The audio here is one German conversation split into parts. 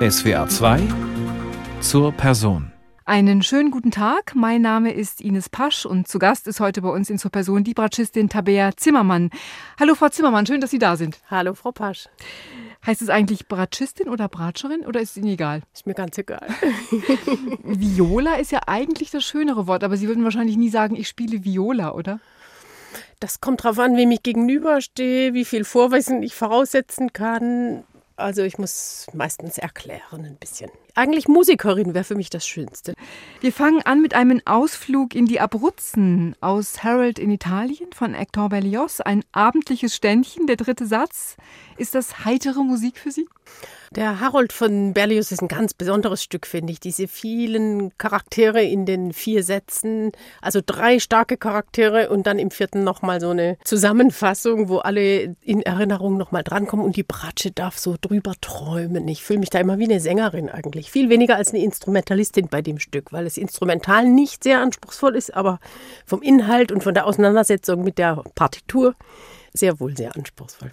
SWR 2 zur Person. Einen schönen guten Tag. Mein Name ist Ines Pasch und zu Gast ist heute bei uns in zur Person die Bratschistin Tabea Zimmermann. Hallo Frau Zimmermann, schön, dass Sie da sind. Hallo Frau Pasch. Heißt es eigentlich Bratschistin oder Bratscherin oder ist es Ihnen egal? Ist mir ganz egal. Viola ist ja eigentlich das schönere Wort, aber Sie würden wahrscheinlich nie sagen, ich spiele Viola, oder? Das kommt drauf an, wem ich gegenüberstehe, wie viel Vorwissen ich voraussetzen kann. Also ich muss meistens erklären ein bisschen. Eigentlich Musikerin wäre für mich das Schönste. Wir fangen an mit einem Ausflug in die Abruzzen aus Harold in Italien von Hector Berlioz. Ein abendliches Ständchen, der dritte Satz. Ist das heitere Musik für Sie? Der Harold von Berlioz ist ein ganz besonderes Stück, finde ich. Diese vielen Charaktere in den vier Sätzen, also drei starke Charaktere und dann im vierten nochmal so eine Zusammenfassung, wo alle in Erinnerung nochmal drankommen und die Bratsche darf so drüber träumen. Ich fühle mich da immer wie eine Sängerin eigentlich. Viel weniger als eine Instrumentalistin bei dem Stück, weil es instrumental nicht sehr anspruchsvoll ist, aber vom Inhalt und von der Auseinandersetzung mit der Partitur sehr wohl sehr anspruchsvoll.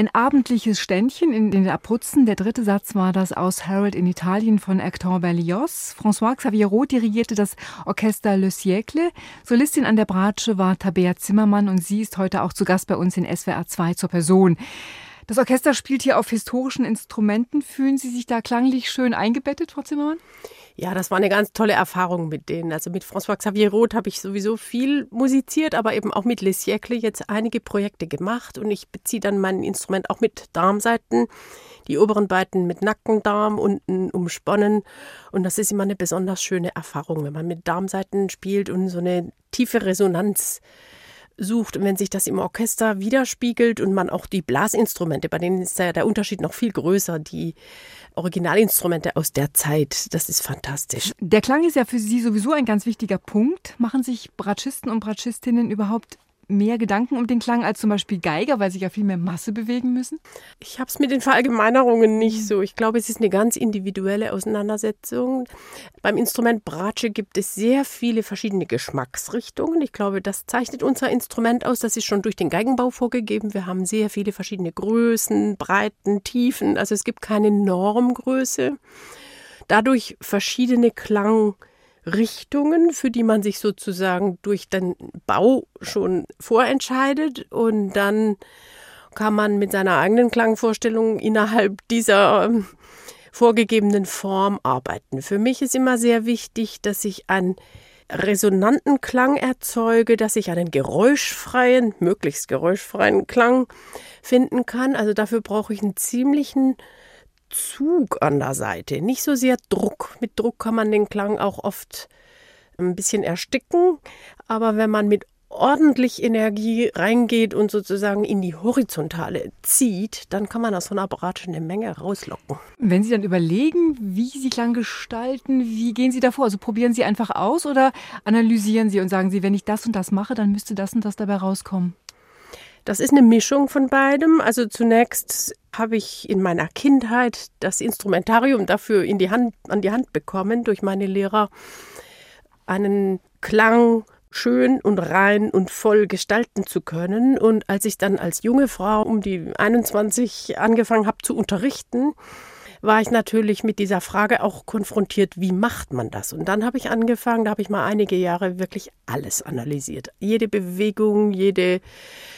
Ein abendliches Ständchen in den Abruzzen. Der dritte Satz war das aus Harold in Italien von Hector Berlioz. François Xavier Roth dirigierte das Orchester Le Siècle. Solistin an der Bratsche war Tabea Zimmermann und sie ist heute auch zu Gast bei uns in SWR 2 zur Person. Das Orchester spielt hier auf historischen Instrumenten. Fühlen Sie sich da klanglich schön eingebettet, Frau Zimmermann? Ja, das war eine ganz tolle Erfahrung mit denen. Also mit François Xavier Roth habe ich sowieso viel musiziert, aber eben auch mit Les Siècles jetzt einige Projekte gemacht und ich beziehe dann mein Instrument auch mit Darmseiten, die oberen beiden mit Nackendarm, unten umsponnen und das ist immer eine besonders schöne Erfahrung, wenn man mit Darmseiten spielt und so eine tiefe Resonanz sucht wenn sich das im Orchester widerspiegelt und man auch die Blasinstrumente, bei denen ist der Unterschied noch viel größer, die Originalinstrumente aus der Zeit, das ist fantastisch. Der Klang ist ja für Sie sowieso ein ganz wichtiger Punkt. Machen sich Bratschisten und Bratschistinnen überhaupt mehr Gedanken um den Klang als zum Beispiel Geiger, weil sie ja viel mehr Masse bewegen müssen? Ich habe es mit den Verallgemeinerungen nicht so. Ich glaube, es ist eine ganz individuelle Auseinandersetzung. Beim Instrument Bratsche gibt es sehr viele verschiedene Geschmacksrichtungen. Ich glaube, das zeichnet unser Instrument aus. Das ist schon durch den Geigenbau vorgegeben. Wir haben sehr viele verschiedene Größen, Breiten, Tiefen. Also es gibt keine Normgröße. Dadurch verschiedene Klang Richtungen, für die man sich sozusagen durch den Bau schon vorentscheidet und dann kann man mit seiner eigenen Klangvorstellung innerhalb dieser ähm, vorgegebenen Form arbeiten. Für mich ist immer sehr wichtig, dass ich einen resonanten Klang erzeuge, dass ich einen geräuschfreien, möglichst geräuschfreien Klang finden kann. Also dafür brauche ich einen ziemlichen Zug an der Seite, nicht so sehr Druck. Mit Druck kann man den Klang auch oft ein bisschen ersticken, aber wenn man mit ordentlich Energie reingeht und sozusagen in die Horizontale zieht, dann kann man aus so einer Bratsche eine Menge rauslocken. Wenn Sie dann überlegen, wie Sie Klang gestalten, wie gehen Sie davor? Also probieren Sie einfach aus oder analysieren Sie und sagen Sie, wenn ich das und das mache, dann müsste das und das dabei rauskommen? Das ist eine Mischung von beidem. Also zunächst habe ich in meiner Kindheit das Instrumentarium dafür in die Hand, an die Hand bekommen durch meine Lehrer, einen Klang schön und rein und voll gestalten zu können. Und als ich dann als junge Frau um die 21 angefangen habe zu unterrichten, war ich natürlich mit dieser Frage auch konfrontiert, wie macht man das? Und dann habe ich angefangen, da habe ich mal einige Jahre wirklich alles analysiert. Jede Bewegung, jede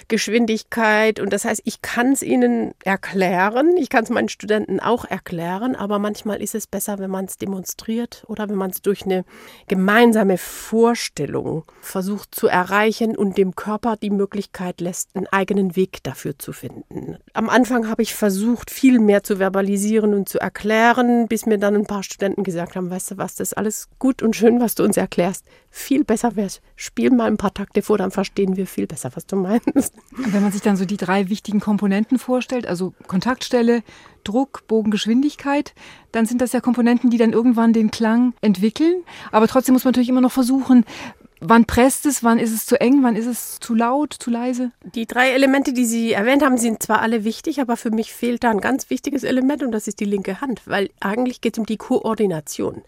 Geschwindigkeit. Und das heißt, ich kann es ihnen erklären, ich kann es meinen Studenten auch erklären, aber manchmal ist es besser, wenn man es demonstriert oder wenn man es durch eine gemeinsame Vorstellung versucht zu erreichen und dem Körper die Möglichkeit lässt, einen eigenen Weg dafür zu finden. Am Anfang habe ich versucht, viel mehr zu verbalisieren und zu erklären, bis mir dann ein paar Studenten gesagt haben, weißt du was, das ist alles gut und schön, was du uns erklärst. Viel besser wäre es, spiel mal ein paar Takte vor, dann verstehen wir viel besser, was du meinst. Wenn man sich dann so die drei wichtigen Komponenten vorstellt, also Kontaktstelle, Druck, Bogen, Geschwindigkeit, dann sind das ja Komponenten, die dann irgendwann den Klang entwickeln. Aber trotzdem muss man natürlich immer noch versuchen, Wann presst es? Wann ist es zu eng? Wann ist es zu laut, zu leise? Die drei Elemente, die Sie erwähnt haben, sind zwar alle wichtig, aber für mich fehlt da ein ganz wichtiges Element und das ist die linke Hand, weil eigentlich geht es um die Koordination.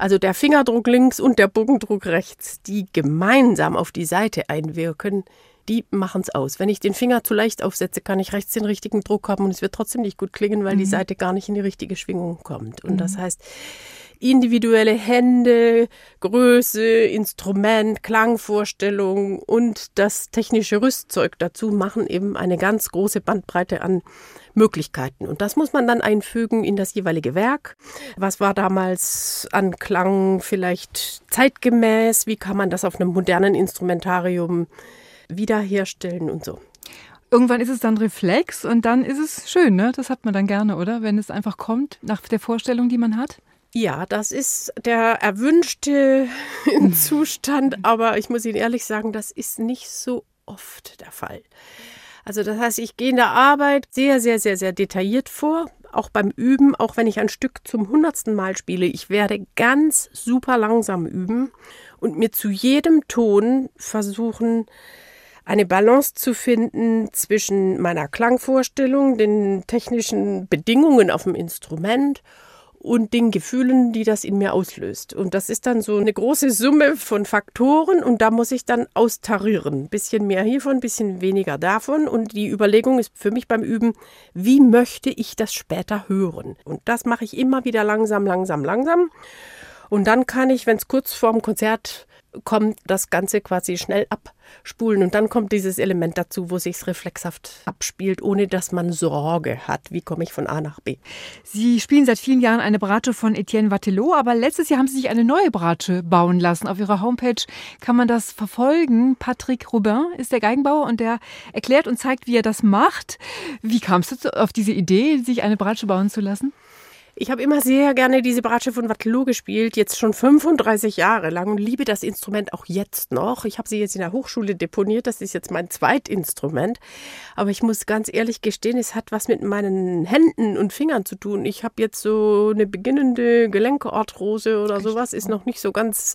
Also der Fingerdruck links und der Bogendruck rechts, die gemeinsam auf die Seite einwirken, die machen es aus. Wenn ich den Finger zu leicht aufsetze, kann ich rechts den richtigen Druck haben und es wird trotzdem nicht gut klingen, weil mhm. die Seite gar nicht in die richtige Schwingung kommt. Und mhm. das heißt, individuelle Hände, Größe, Instrument, Klangvorstellung und das technische Rüstzeug dazu machen eben eine ganz große Bandbreite an Möglichkeiten. Und das muss man dann einfügen in das jeweilige Werk. Was war damals an Klang vielleicht zeitgemäß? Wie kann man das auf einem modernen Instrumentarium wiederherstellen und so? Irgendwann ist es dann Reflex und dann ist es schön, ne? Das hat man dann gerne, oder? Wenn es einfach kommt nach der Vorstellung, die man hat. Ja, das ist der erwünschte Zustand, aber ich muss Ihnen ehrlich sagen, das ist nicht so oft der Fall. Also das heißt, ich gehe in der Arbeit sehr, sehr, sehr, sehr detailliert vor, auch beim Üben, auch wenn ich ein Stück zum hundertsten Mal spiele. Ich werde ganz super langsam üben und mir zu jedem Ton versuchen, eine Balance zu finden zwischen meiner Klangvorstellung, den technischen Bedingungen auf dem Instrument und den Gefühlen, die das in mir auslöst. Und das ist dann so eine große Summe von Faktoren und da muss ich dann austarieren. Bisschen mehr hiervon, bisschen weniger davon. Und die Überlegung ist für mich beim Üben, wie möchte ich das später hören? Und das mache ich immer wieder langsam, langsam, langsam. Und dann kann ich, wenn es kurz vorm Konzert kommt, das Ganze quasi schnell abspulen. Und dann kommt dieses Element dazu, wo sich reflexhaft abspielt, ohne dass man Sorge hat, wie komme ich von A nach B. Sie spielen seit vielen Jahren eine Bratsche von Etienne Wattelot, aber letztes Jahr haben Sie sich eine neue Bratsche bauen lassen. Auf Ihrer Homepage kann man das verfolgen. Patrick Robin ist der Geigenbauer und der erklärt und zeigt, wie er das macht. Wie kam es auf diese Idee, sich eine Bratsche bauen zu lassen? Ich habe immer sehr gerne diese Bratsche von Wattelau gespielt, jetzt schon 35 Jahre lang und liebe das Instrument auch jetzt noch. Ich habe sie jetzt in der Hochschule deponiert, das ist jetzt mein Zweitinstrument. Aber ich muss ganz ehrlich gestehen, es hat was mit meinen Händen und Fingern zu tun. Ich habe jetzt so eine beginnende Gelenkearthrose oder sowas, ist noch nicht so ganz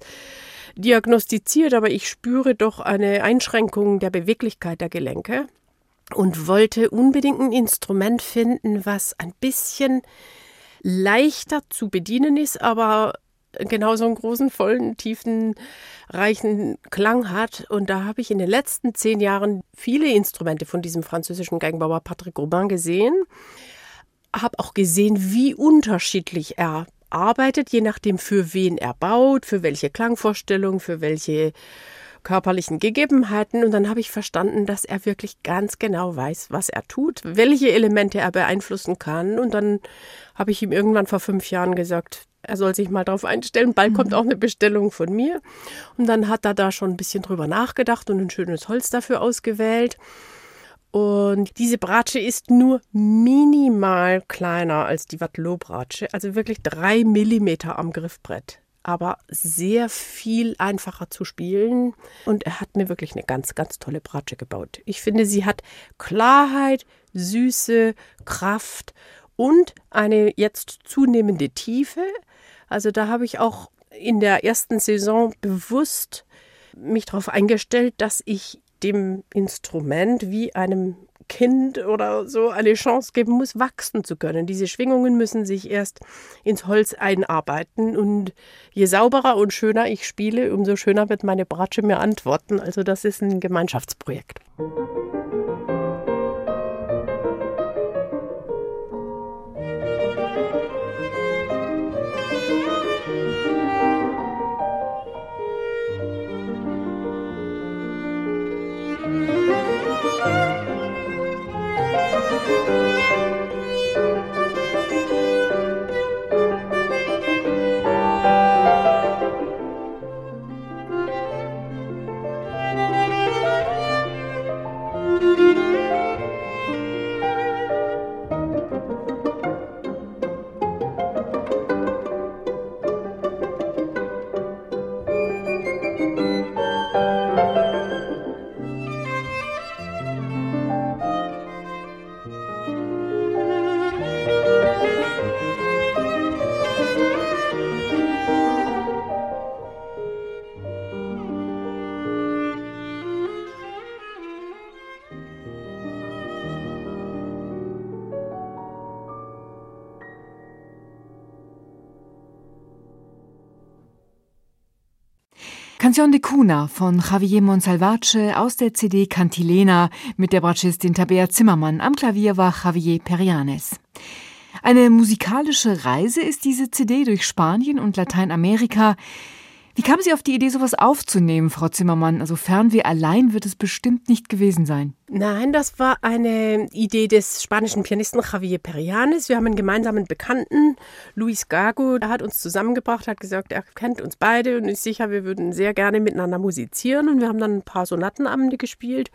diagnostiziert, aber ich spüre doch eine Einschränkung der Beweglichkeit der Gelenke und wollte unbedingt ein Instrument finden, was ein bisschen leichter zu bedienen ist, aber genauso einen großen, vollen, tiefen, reichen Klang hat. Und da habe ich in den letzten zehn Jahren viele Instrumente von diesem französischen Geigenbauer Patrick Robin gesehen. Habe auch gesehen, wie unterschiedlich er arbeitet, je nachdem, für wen er baut, für welche Klangvorstellung, für welche körperlichen Gegebenheiten und dann habe ich verstanden, dass er wirklich ganz genau weiß, was er tut, welche Elemente er beeinflussen kann und dann habe ich ihm irgendwann vor fünf Jahren gesagt, er soll sich mal darauf einstellen, bald kommt mhm. auch eine Bestellung von mir und dann hat er da schon ein bisschen drüber nachgedacht und ein schönes Holz dafür ausgewählt. Und diese Bratsche ist nur minimal kleiner als die Wattelau-Bratsche, also wirklich drei Millimeter am Griffbrett aber sehr viel einfacher zu spielen. Und er hat mir wirklich eine ganz, ganz tolle Bratsche gebaut. Ich finde, sie hat Klarheit, Süße, Kraft und eine jetzt zunehmende Tiefe. Also da habe ich auch in der ersten Saison bewusst mich darauf eingestellt, dass ich dem Instrument wie einem Kind oder so eine Chance geben muss, wachsen zu können. Diese Schwingungen müssen sich erst ins Holz einarbeiten und je sauberer und schöner ich spiele, umso schöner wird meine Bratsche mir antworten. Also das ist ein Gemeinschaftsprojekt. Canción de Cuna von Javier Monsalvace aus der CD Cantilena mit der Bratschistin Tabea Zimmermann. Am Klavier war Javier Perianes. Eine musikalische Reise ist diese CD durch Spanien und Lateinamerika. Wie kam Sie auf die Idee, sowas aufzunehmen, Frau Zimmermann? Also Fernweh allein wird es bestimmt nicht gewesen sein. Nein, das war eine Idee des spanischen Pianisten Javier Perianes. Wir haben einen gemeinsamen Bekannten, Luis Gago, der hat uns zusammengebracht, hat gesagt, er kennt uns beide und ist sicher, wir würden sehr gerne miteinander musizieren. Und wir haben dann ein paar Sonatenabende gespielt.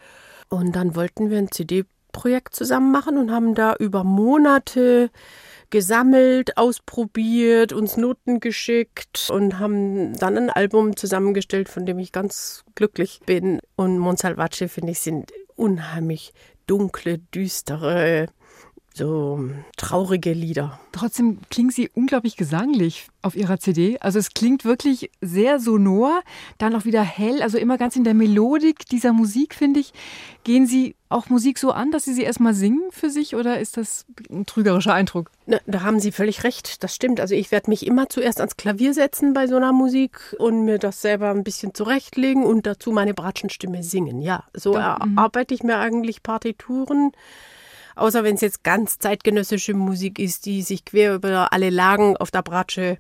Und dann wollten wir ein CD-Projekt zusammen machen und haben da über Monate gesammelt, ausprobiert, uns Noten geschickt und haben dann ein Album zusammengestellt, von dem ich ganz glücklich bin. Und Monsalvace, finde ich, sind unheimlich dunkle, düstere so traurige Lieder. Trotzdem klingt sie unglaublich gesanglich auf ihrer CD. Also es klingt wirklich sehr sonor, dann auch wieder hell, also immer ganz in der Melodik dieser Musik, finde ich. Gehen Sie auch Musik so an, dass Sie sie erstmal singen für sich oder ist das ein trügerischer Eindruck? Na, da haben Sie völlig recht, das stimmt. Also ich werde mich immer zuerst ans Klavier setzen bei so einer Musik und mir das selber ein bisschen zurechtlegen und dazu meine Bratschenstimme singen. Ja, so mhm. erarbeite ich mir eigentlich Partituren außer wenn es jetzt ganz zeitgenössische Musik ist, die sich quer über alle Lagen auf der Bratsche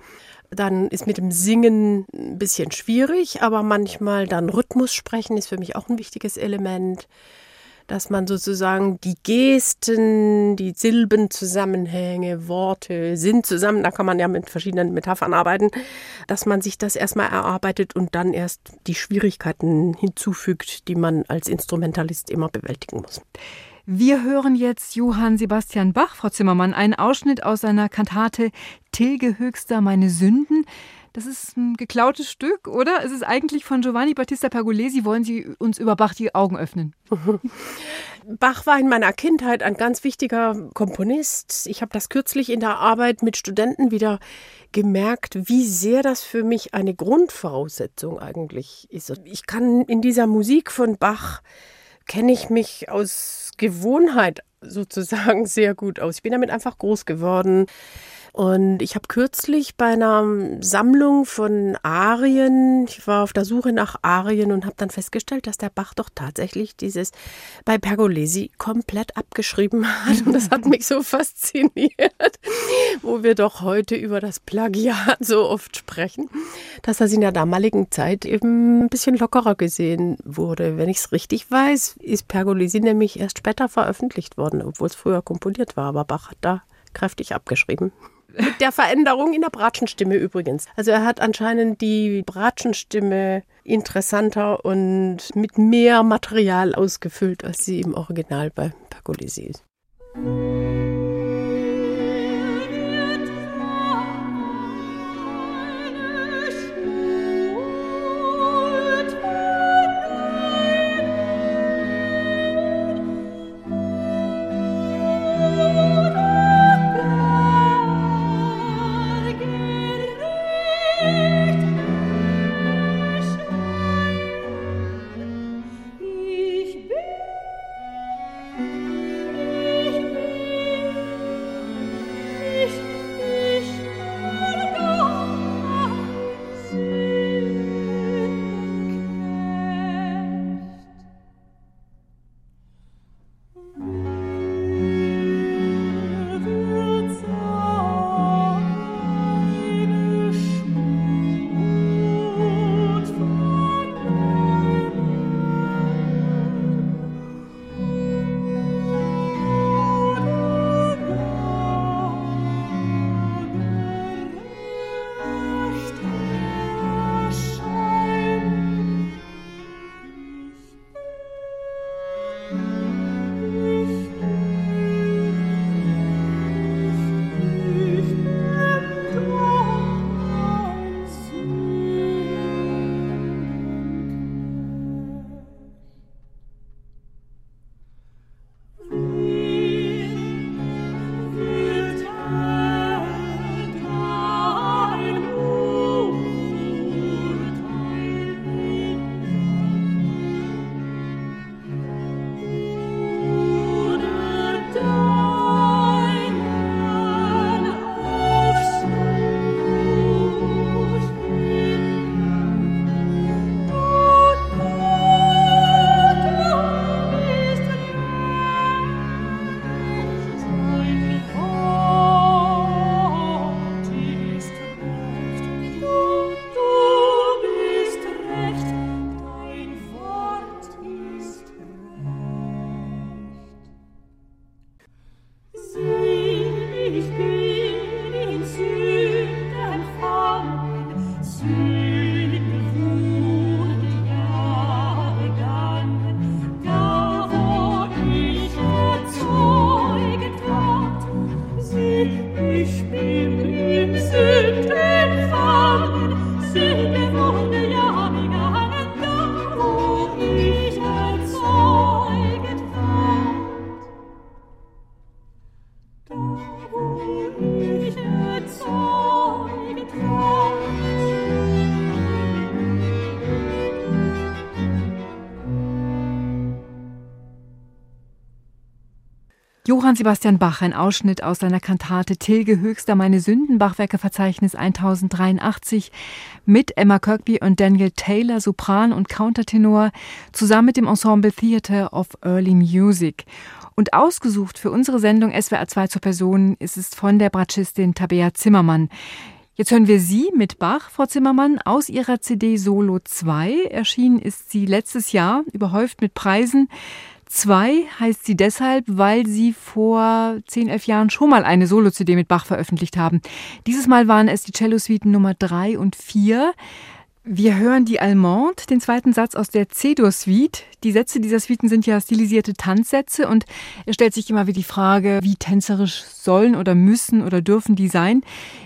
dann ist mit dem Singen ein bisschen schwierig, aber manchmal dann Rhythmus sprechen ist für mich auch ein wichtiges Element, dass man sozusagen die Gesten, die Silbenzusammenhänge, Worte sind zusammen, da kann man ja mit verschiedenen Metaphern arbeiten, dass man sich das erstmal erarbeitet und dann erst die Schwierigkeiten hinzufügt, die man als Instrumentalist immer bewältigen muss. Wir hören jetzt Johann Sebastian Bach, Frau Zimmermann, einen Ausschnitt aus seiner Kantate Tilge höchster meine Sünden. Das ist ein geklautes Stück, oder? Es ist eigentlich von Giovanni Battista Pergolesi. Wollen Sie uns über Bach die Augen öffnen? Bach war in meiner Kindheit ein ganz wichtiger Komponist. Ich habe das kürzlich in der Arbeit mit Studenten wieder gemerkt, wie sehr das für mich eine Grundvoraussetzung eigentlich ist. Ich kann in dieser Musik von Bach kenne ich mich aus Gewohnheit sozusagen sehr gut aus. Ich bin damit einfach groß geworden. Und ich habe kürzlich bei einer Sammlung von Arien, ich war auf der Suche nach Arien und habe dann festgestellt, dass der Bach doch tatsächlich dieses bei Pergolesi komplett abgeschrieben hat. Und das hat mich so fasziniert, wo wir doch heute über das Plagiat so oft sprechen, dass das in der damaligen Zeit eben ein bisschen lockerer gesehen wurde. Wenn ich es richtig weiß, ist Pergolesi nämlich erst später veröffentlicht worden, obwohl es früher komponiert war. Aber Bach hat da kräftig abgeschrieben. Mit der Veränderung in der Bratschenstimme übrigens. Also er hat anscheinend die Bratschenstimme interessanter und mit mehr Material ausgefüllt, als sie im Original bei Pergolesi ist. Johann Sebastian Bach, ein Ausschnitt aus seiner Kantate Tilge Höchster meine Sünden, Bachwerkeverzeichnis 1083 mit Emma Kirkby und Daniel Taylor, Sopran und Countertenor, zusammen mit dem Ensemble Theatre of Early Music. Und ausgesucht für unsere Sendung SWR 2 zur Person ist es von der Bratschistin Tabea Zimmermann. Jetzt hören wir Sie mit Bach, Frau Zimmermann, aus Ihrer CD Solo 2. Erschienen ist sie letztes Jahr, überhäuft mit Preisen. Zwei heißt sie deshalb, weil sie vor zehn, elf Jahren schon mal eine Solo-CD mit Bach veröffentlicht haben. Dieses Mal waren es die Cello-Suiten Nummer drei und vier. Wir hören die Allemande, den zweiten Satz aus der C-Dur-Suite. Die Sätze dieser Suiten sind ja stilisierte Tanzsätze und es stellt sich immer wieder die Frage, wie tänzerisch sollen oder müssen oder dürfen die sein.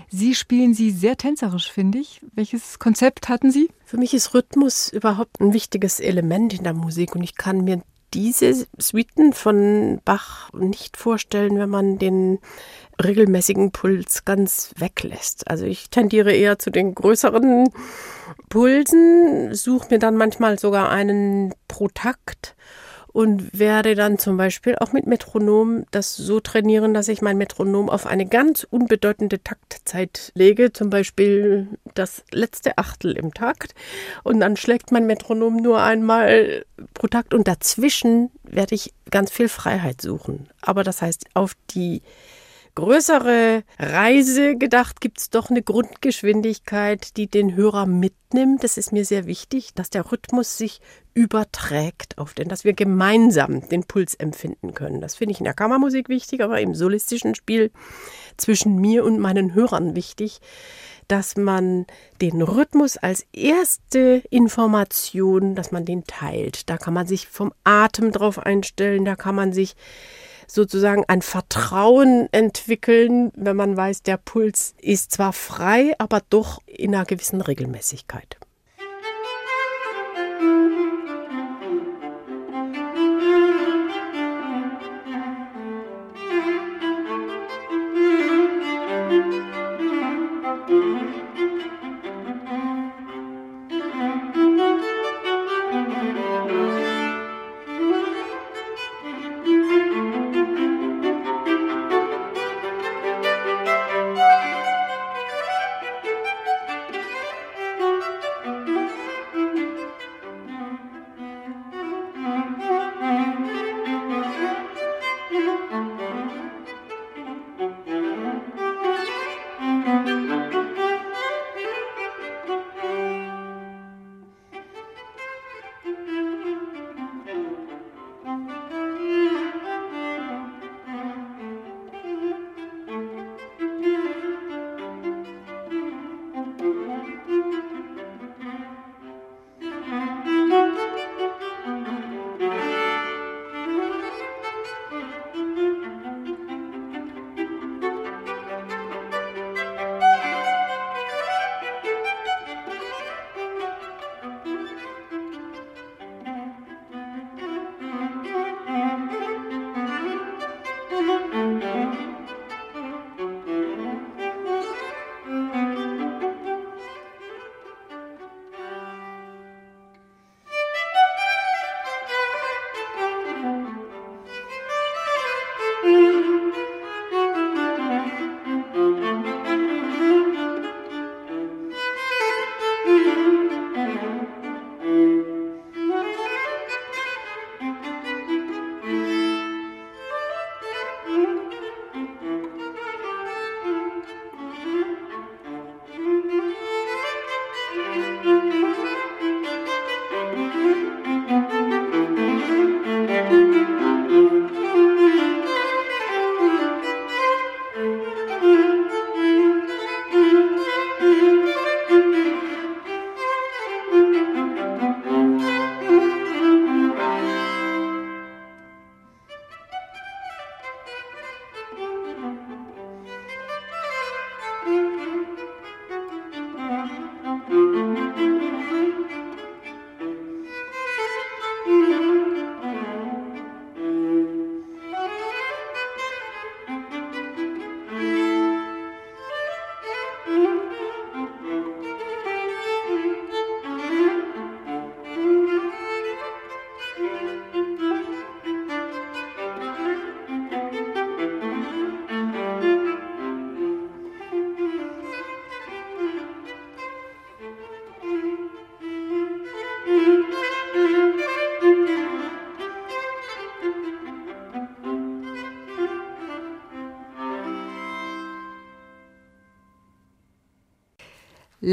Sie spielen sie sehr tänzerisch, finde ich. Welches Konzept hatten Sie? Für mich ist Rhythmus überhaupt ein wichtiges Element in der Musik und ich kann mir diese Suiten von Bach nicht vorstellen, wenn man den regelmäßigen Puls ganz weglässt. Also ich tendiere eher zu den größeren Pulsen, suche mir dann manchmal sogar einen pro Takt und werde dann zum Beispiel auch mit Metronom das so trainieren, dass ich mein Metronom auf eine ganz unbedeutende Taktzeit lege, zum Beispiel das letzte Achtel im Takt. Und dann schlägt mein Metronom nur einmal pro Takt. Und dazwischen werde ich ganz viel Freiheit suchen. Aber das heißt, auf die größere Reise gedacht, gibt es doch eine Grundgeschwindigkeit, die den Hörer mitnimmt. Das ist mir sehr wichtig, dass der Rhythmus sich überträgt auf den, dass wir gemeinsam den Puls empfinden können. Das finde ich in der Kammermusik wichtig, aber im solistischen Spiel zwischen mir und meinen Hörern wichtig, dass man den Rhythmus als erste Information, dass man den teilt. Da kann man sich vom Atem drauf einstellen, da kann man sich sozusagen ein Vertrauen entwickeln, wenn man weiß, der Puls ist zwar frei, aber doch in einer gewissen Regelmäßigkeit.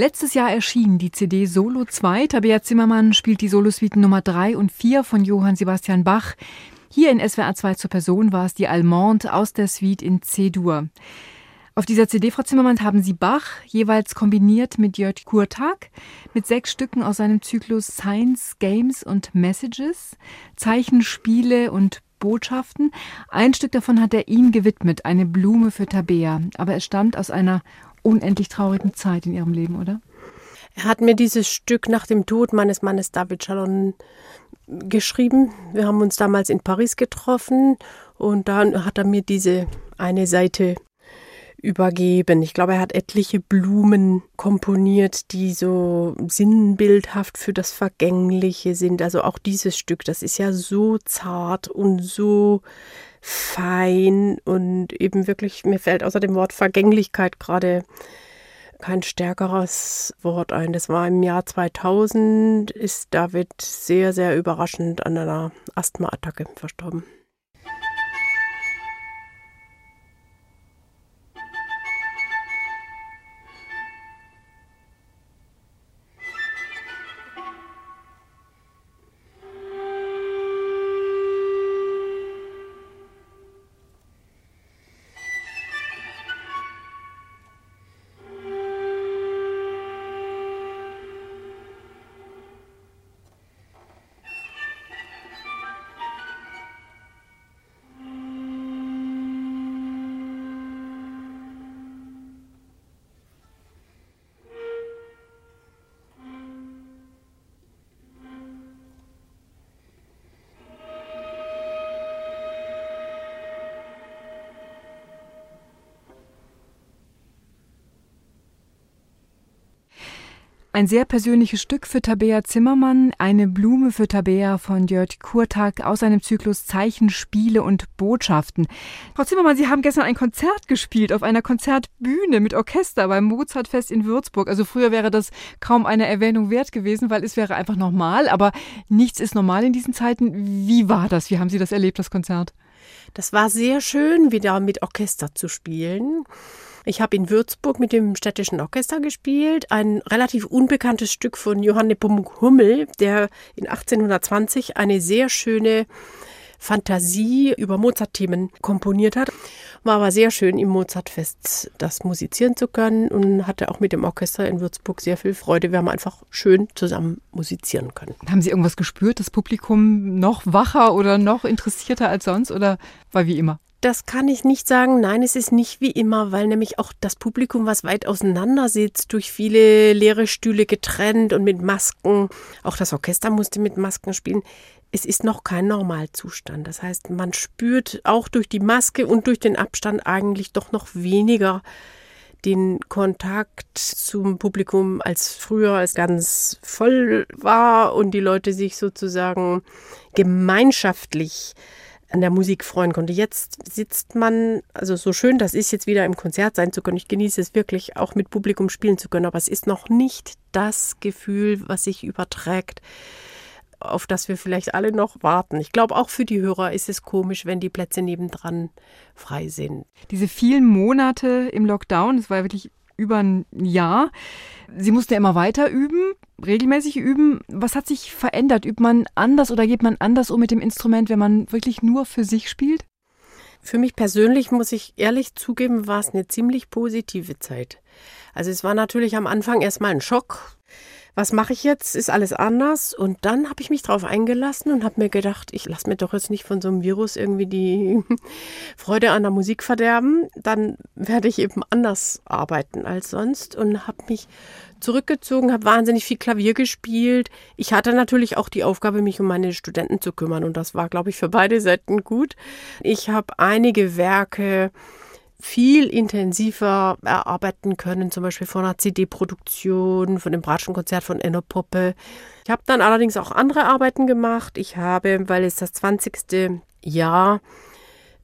Letztes Jahr erschien die CD Solo 2. Tabea Zimmermann spielt die Solosuiten Nummer 3 und 4 von Johann Sebastian Bach. Hier in SWR 2 zur Person war es die Allemande aus der Suite in C-Dur. Auf dieser CD, Frau Zimmermann, haben Sie Bach jeweils kombiniert mit Jörg Kurtag mit sechs Stücken aus seinem Zyklus Science, Games und Messages, Zeichen, Spiele und Botschaften. Ein Stück davon hat er ihm gewidmet, eine Blume für Tabea. Aber es stammt aus einer unendlich traurigen Zeit in Ihrem Leben, oder? Er hat mir dieses Stück nach dem Tod meines Mannes David Chalon geschrieben. Wir haben uns damals in Paris getroffen und dann hat er mir diese eine Seite übergeben. Ich glaube, er hat etliche Blumen komponiert, die so sinnbildhaft für das Vergängliche sind. Also auch dieses Stück, das ist ja so zart und so fein und eben wirklich, mir fällt außer dem Wort Vergänglichkeit gerade kein stärkeres Wort ein. Das war im Jahr 2000, ist David sehr, sehr überraschend an einer Asthmaattacke verstorben. Ein sehr persönliches Stück für Tabea Zimmermann, eine Blume für Tabea von Jörg Kurtag aus seinem Zyklus Zeichen, Spiele und Botschaften. Frau Zimmermann, Sie haben gestern ein Konzert gespielt auf einer Konzertbühne mit Orchester beim Mozartfest in Würzburg. Also früher wäre das kaum eine Erwähnung wert gewesen, weil es wäre einfach normal, aber nichts ist normal in diesen Zeiten. Wie war das? Wie haben Sie das erlebt, das Konzert? Das war sehr schön, wieder mit Orchester zu spielen. Ich habe in Würzburg mit dem städtischen Orchester gespielt, ein relativ unbekanntes Stück von Johann Nepomuk Hummel, der in 1820 eine sehr schöne Fantasie über Mozart-Themen komponiert hat. War aber sehr schön im Mozartfest das musizieren zu können und hatte auch mit dem Orchester in Würzburg sehr viel Freude. Wir haben einfach schön zusammen musizieren können. Haben Sie irgendwas gespürt, das Publikum noch wacher oder noch interessierter als sonst oder war wie immer? Das kann ich nicht sagen. Nein, es ist nicht wie immer, weil nämlich auch das Publikum, was weit auseinander sitzt, durch viele leere Stühle getrennt und mit Masken, auch das Orchester musste mit Masken spielen. Es ist noch kein Normalzustand. Das heißt, man spürt auch durch die Maske und durch den Abstand eigentlich doch noch weniger den Kontakt zum Publikum als früher, als ganz voll war und die Leute sich sozusagen gemeinschaftlich an der Musik freuen konnte. Jetzt sitzt man, also so schön das ist, jetzt wieder im Konzert sein zu können. Ich genieße es wirklich, auch mit Publikum spielen zu können, aber es ist noch nicht das Gefühl, was sich überträgt, auf das wir vielleicht alle noch warten. Ich glaube, auch für die Hörer ist es komisch, wenn die Plätze nebendran frei sind. Diese vielen Monate im Lockdown, das war wirklich über ein Jahr. Sie mussten ja immer weiter üben, regelmäßig üben. Was hat sich verändert? Übt man anders oder geht man anders um mit dem Instrument, wenn man wirklich nur für sich spielt? Für mich persönlich muss ich ehrlich zugeben, war es eine ziemlich positive Zeit. Also es war natürlich am Anfang erstmal ein Schock, was mache ich jetzt? Ist alles anders? Und dann habe ich mich darauf eingelassen und habe mir gedacht, ich lasse mir doch jetzt nicht von so einem Virus irgendwie die Freude an der Musik verderben. Dann werde ich eben anders arbeiten als sonst und habe mich zurückgezogen, habe wahnsinnig viel Klavier gespielt. Ich hatte natürlich auch die Aufgabe, mich um meine Studenten zu kümmern und das war, glaube ich, für beide Seiten gut. Ich habe einige Werke viel intensiver erarbeiten können, zum Beispiel von einer CD-Produktion, von dem Bratschenkonzert von Enno Poppe. Ich habe dann allerdings auch andere Arbeiten gemacht. Ich habe, weil es das 20. Jahr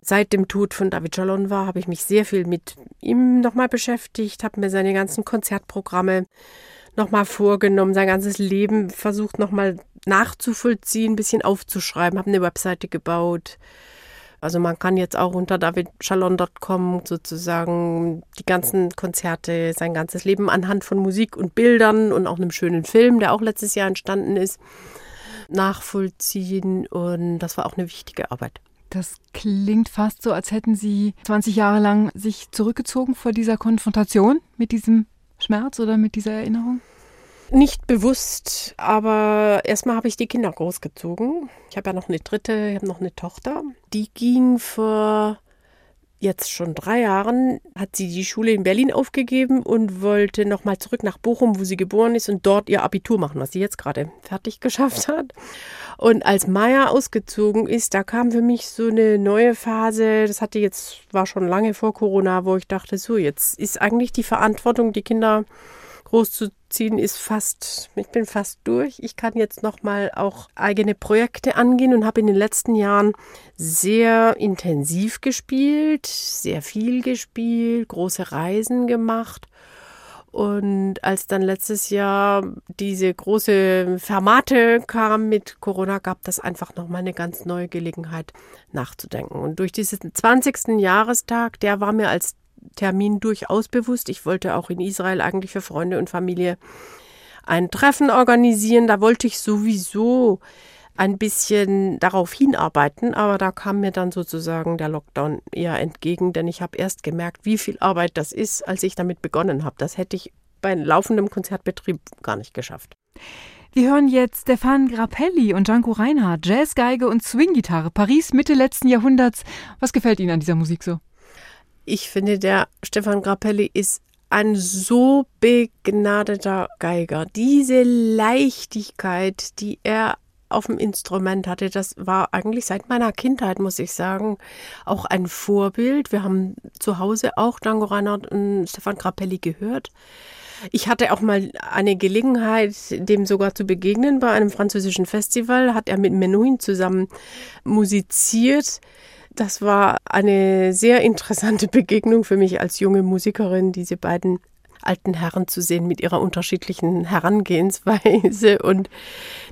seit dem Tod von David Jalon war, habe ich mich sehr viel mit ihm nochmal beschäftigt, habe mir seine ganzen Konzertprogramme nochmal vorgenommen, sein ganzes Leben versucht nochmal nachzuvollziehen, ein bisschen aufzuschreiben, habe eine Webseite gebaut, Also man kann jetzt auch unter davidschalon.com sozusagen die ganzen Konzerte, sein ganzes Leben anhand von Musik und Bildern und auch einem schönen Film, der auch letztes Jahr entstanden ist, nachvollziehen. Und das war auch eine wichtige Arbeit. Das klingt fast so, als hätten Sie 20 Jahre lang sich zurückgezogen vor dieser Konfrontation mit diesem Schmerz oder mit dieser Erinnerung? Nicht bewusst, aber erstmal habe ich die Kinder großgezogen. Ich habe ja noch eine dritte, ich habe noch eine Tochter. Die ging vor jetzt schon drei Jahren, hat sie die Schule in Berlin aufgegeben und wollte nochmal zurück nach Bochum, wo sie geboren ist und dort ihr Abitur machen, was sie jetzt gerade fertig geschafft hat. Und als Maya ausgezogen ist, da kam für mich so eine neue Phase, das hatte jetzt, war schon lange vor Corona, wo ich dachte, so, jetzt ist eigentlich die Verantwortung, die Kinder großzuziehen ist fast, ich bin fast durch. Ich kann jetzt nochmal auch eigene Projekte angehen und habe in den letzten Jahren sehr intensiv gespielt, sehr viel gespielt, große Reisen gemacht. Und als dann letztes Jahr diese große Fermate kam mit Corona, gab das einfach nochmal eine ganz neue Gelegenheit nachzudenken. Und durch diesen 20. Jahrestag, der war mir als Termin durchaus bewusst. Ich wollte auch in Israel eigentlich für Freunde und Familie ein Treffen organisieren. Da wollte ich sowieso ein bisschen darauf hinarbeiten, aber da kam mir dann sozusagen der Lockdown eher entgegen, denn ich habe erst gemerkt, wie viel Arbeit das ist, als ich damit begonnen habe. Das hätte ich bei laufendem Konzertbetrieb gar nicht geschafft. Wir hören jetzt Stefan Grappelli und Django Reinhardt, Jazzgeige und Swinggitarre, Paris Mitte letzten Jahrhunderts. Was gefällt Ihnen an dieser Musik so? Ich finde, der Stefan Grappelli ist ein so begnadeter Geiger. Diese Leichtigkeit, die er auf dem Instrument hatte, das war eigentlich seit meiner Kindheit, muss ich sagen, auch ein Vorbild. Wir haben zu Hause auch Django Reinhardt und Stefan Grappelli gehört. Ich hatte auch mal eine Gelegenheit, dem sogar zu begegnen bei einem französischen Festival. Hat er mit Menuhin zusammen musiziert. Das war eine sehr interessante Begegnung für mich als junge Musikerin, diese beiden alten Herren zu sehen mit ihrer unterschiedlichen Herangehensweise und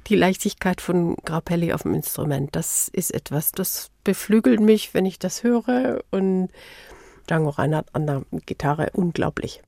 die Leichtigkeit von Grappelli auf dem Instrument. Das ist etwas, das beflügelt mich, wenn ich das höre und Django Reinhardt an der Gitarre unglaublich.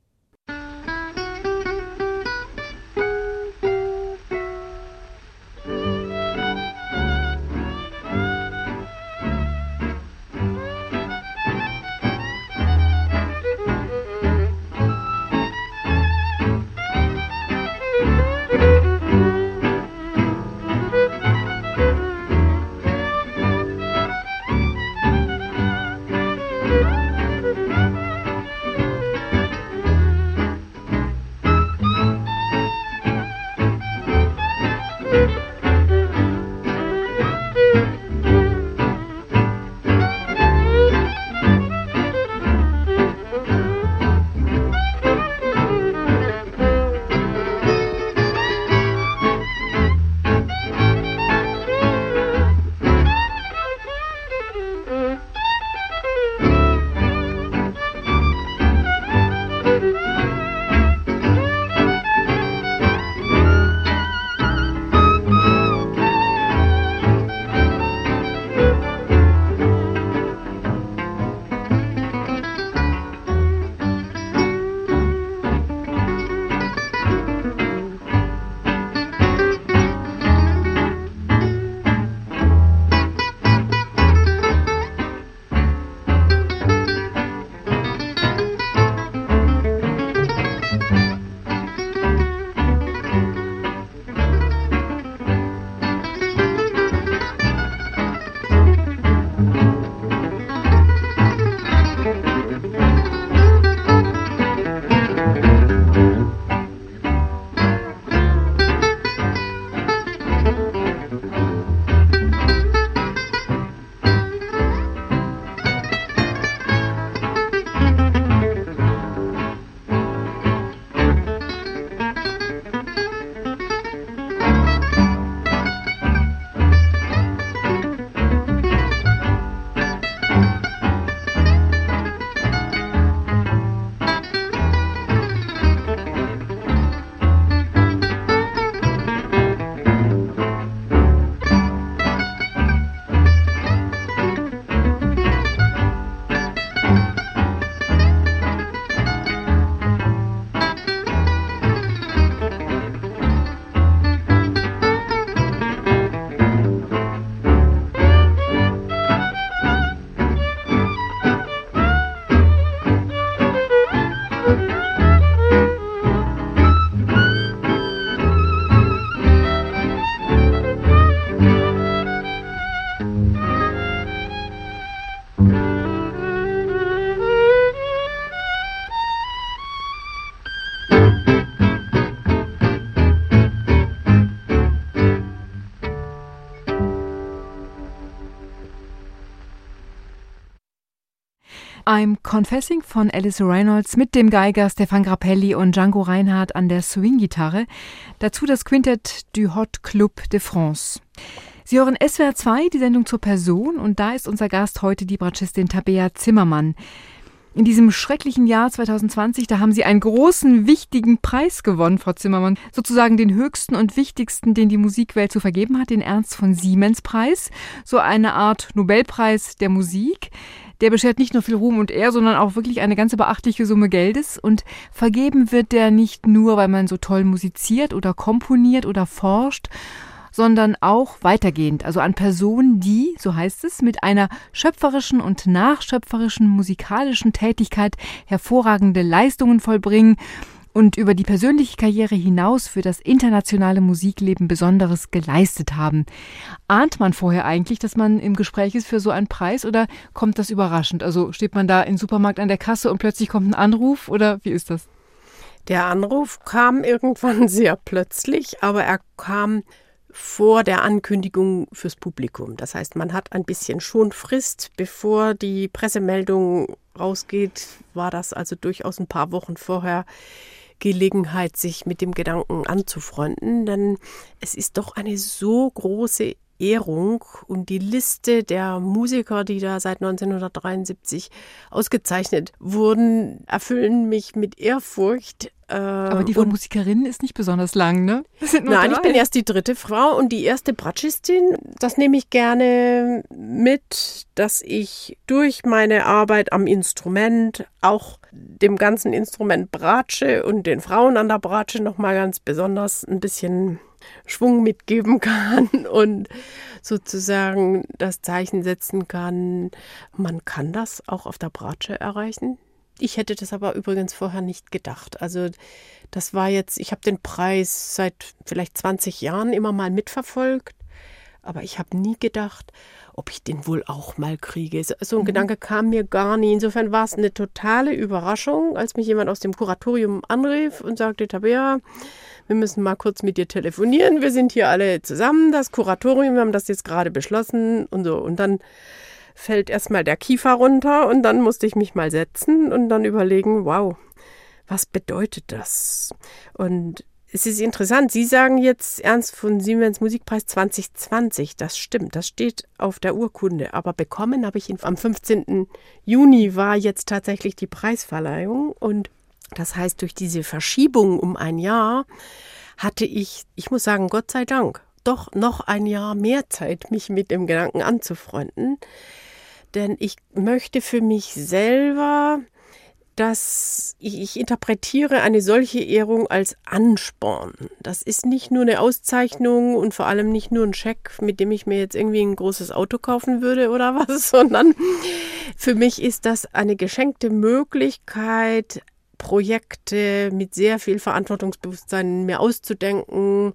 Confessing von Alice Reynolds mit dem Geiger Stefan Grappelli und Django Reinhardt an der Swing-Gitarre. Dazu das Quintett du Hot Club de France. Sie hören SWR 2, die Sendung zur Person, und da ist unser Gast heute die Bratschistin Tabea Zimmermann. In diesem schrecklichen Jahr 2020, da haben Sie einen großen, wichtigen Preis gewonnen, Frau Zimmermann. Sozusagen den höchsten und wichtigsten, den die Musikwelt zu vergeben hat, den Ernst von Siemens Preis. So eine Art Nobelpreis der Musik. Der beschert nicht nur viel Ruhm und Ehr, sondern auch wirklich eine ganz beachtliche Summe Geldes. Und vergeben wird der nicht nur, weil man so toll musiziert oder komponiert oder forscht, sondern auch weitergehend, also an Personen, die, so heißt es, mit einer schöpferischen und nachschöpferischen musikalischen Tätigkeit hervorragende Leistungen vollbringen und über die persönliche Karriere hinaus für das internationale Musikleben Besonderes geleistet haben. Ahnt man vorher eigentlich, dass man im Gespräch ist für so einen Preis oder kommt das überraschend? Also steht man da im Supermarkt an der Kasse und plötzlich kommt ein Anruf oder wie ist das? Der Anruf kam irgendwann sehr plötzlich, aber er kam vor der Ankündigung fürs Publikum. Das heißt, man hat ein bisschen Schonfrist, bevor die Pressemeldung rausgeht, war das also durchaus ein paar Wochen vorher Gelegenheit, sich mit dem Gedanken anzufreunden, denn es ist doch eine so große Ehrung und die Liste der Musiker, die da seit 1973 ausgezeichnet wurden, erfüllen mich mit Ehrfurcht. Aber die von Musikerinnen ist nicht besonders lang, ne? Nein, drei. ich bin erst die dritte Frau und die erste Bratschistin. Das nehme ich gerne mit, dass ich durch meine Arbeit am Instrument auch dem ganzen Instrument Bratsche und den Frauen an der Bratsche nochmal ganz besonders ein bisschen Schwung mitgeben kann und sozusagen das Zeichen setzen kann, man kann das auch auf der Bratsche erreichen. Ich hätte das aber übrigens vorher nicht gedacht. Also das war jetzt, ich habe den Preis seit vielleicht 20 Jahren immer mal mitverfolgt, aber ich habe nie gedacht, ob ich den wohl auch mal kriege. So ein mhm. Gedanke kam mir gar nie. Insofern war es eine totale Überraschung, als mich jemand aus dem Kuratorium anrief und sagte, Tabea, wir müssen mal kurz mit dir telefonieren. Wir sind hier alle zusammen, das Kuratorium, wir haben das jetzt gerade beschlossen und so. Und dann fällt erstmal der Kiefer runter und dann musste ich mich mal setzen und dann überlegen, wow, was bedeutet das? Und es ist interessant, Sie sagen jetzt Ernst von Siemens Musikpreis 2020. Das stimmt, das steht auf der Urkunde. Aber bekommen habe ich ihn am 15. Juni war jetzt tatsächlich die Preisverleihung und das heißt, durch diese Verschiebung um ein Jahr hatte ich, ich muss sagen, Gott sei Dank, doch noch ein Jahr mehr Zeit, mich mit dem Gedanken anzufreunden. Denn ich möchte für mich selber, dass ich, ich interpretiere eine solche Ehrung als Ansporn. Das ist nicht nur eine Auszeichnung und vor allem nicht nur ein Scheck, mit dem ich mir jetzt irgendwie ein großes Auto kaufen würde oder was, sondern für mich ist das eine geschenkte Möglichkeit, Projekte mit sehr viel Verantwortungsbewusstsein mehr auszudenken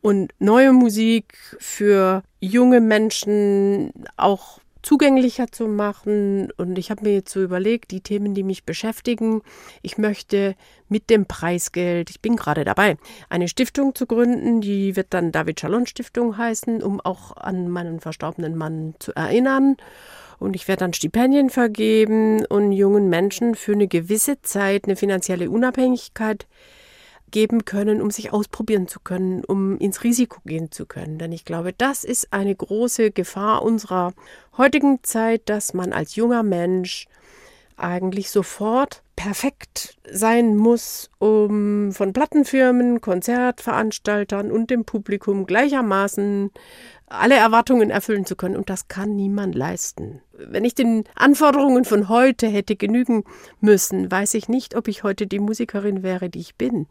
und neue Musik für junge Menschen auch zugänglicher zu machen. Und ich habe mir jetzt so überlegt, die Themen, die mich beschäftigen, ich möchte mit dem Preisgeld, ich bin gerade dabei, eine Stiftung zu gründen, die wird dann David Chalon Stiftung heißen, um auch an meinen verstorbenen Mann zu erinnern. Und ich werde dann Stipendien vergeben und jungen Menschen für eine gewisse Zeit eine finanzielle Unabhängigkeit geben können, um sich ausprobieren zu können, um ins Risiko gehen zu können. Denn ich glaube, das ist eine große Gefahr unserer heutigen Zeit, dass man als junger Mensch eigentlich sofort perfekt sein muss, um von Plattenfirmen, Konzertveranstaltern und dem Publikum gleichermaßen alle Erwartungen erfüllen zu können. Und das kann niemand leisten. Wenn ich den Anforderungen von heute hätte genügen müssen, weiß ich nicht, ob ich heute die Musikerin wäre, die ich bin.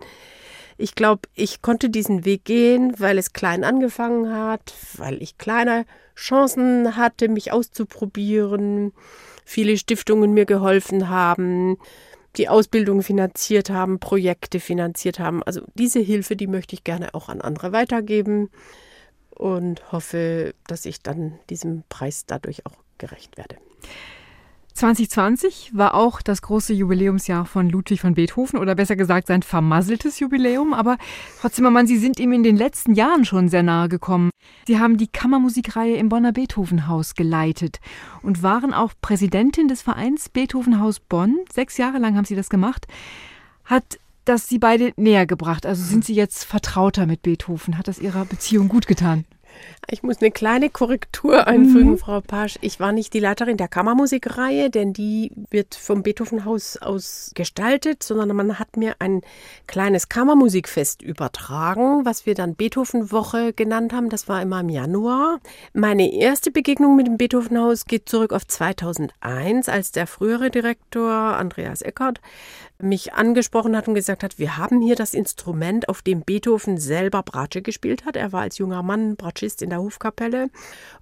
Ich glaube, ich konnte diesen Weg gehen, weil es klein angefangen hat, weil ich kleine Chancen hatte, mich auszuprobieren, viele Stiftungen mir geholfen haben, die Ausbildung finanziert haben, Projekte finanziert haben. Also diese Hilfe, die möchte ich gerne auch an andere weitergeben und hoffe, dass ich dann diesem Preis dadurch auch gerecht werde. 2020 war auch das große Jubiläumsjahr von Ludwig von Beethoven oder besser gesagt sein vermasseltes Jubiläum. Aber Frau Zimmermann, Sie sind ihm in den letzten Jahren schon sehr nahe gekommen. Sie haben die Kammermusikreihe im Bonner Beethovenhaus geleitet und waren auch Präsidentin des Vereins Beethovenhaus Bonn. Sechs Jahre lang haben Sie das gemacht. Hat das Sie beide näher gebracht? Also sind Sie jetzt vertrauter mit Beethoven? Hat das Ihrer Beziehung gut getan? Ich muss eine kleine Korrektur einfügen, mhm. Frau Pasch. Ich war nicht die Leiterin der Kammermusikreihe, denn die wird vom Beethovenhaus aus gestaltet, sondern man hat mir ein kleines Kammermusikfest übertragen, was wir dann Beethovenwoche genannt haben. Das war immer im Januar. Meine erste Begegnung mit dem Beethovenhaus geht zurück auf 2001, als der frühere Direktor Andreas Eckert mich angesprochen hat und gesagt hat, wir haben hier das Instrument, auf dem Beethoven selber Bratsche gespielt hat. Er war als junger Mann Bratschist in der Hofkapelle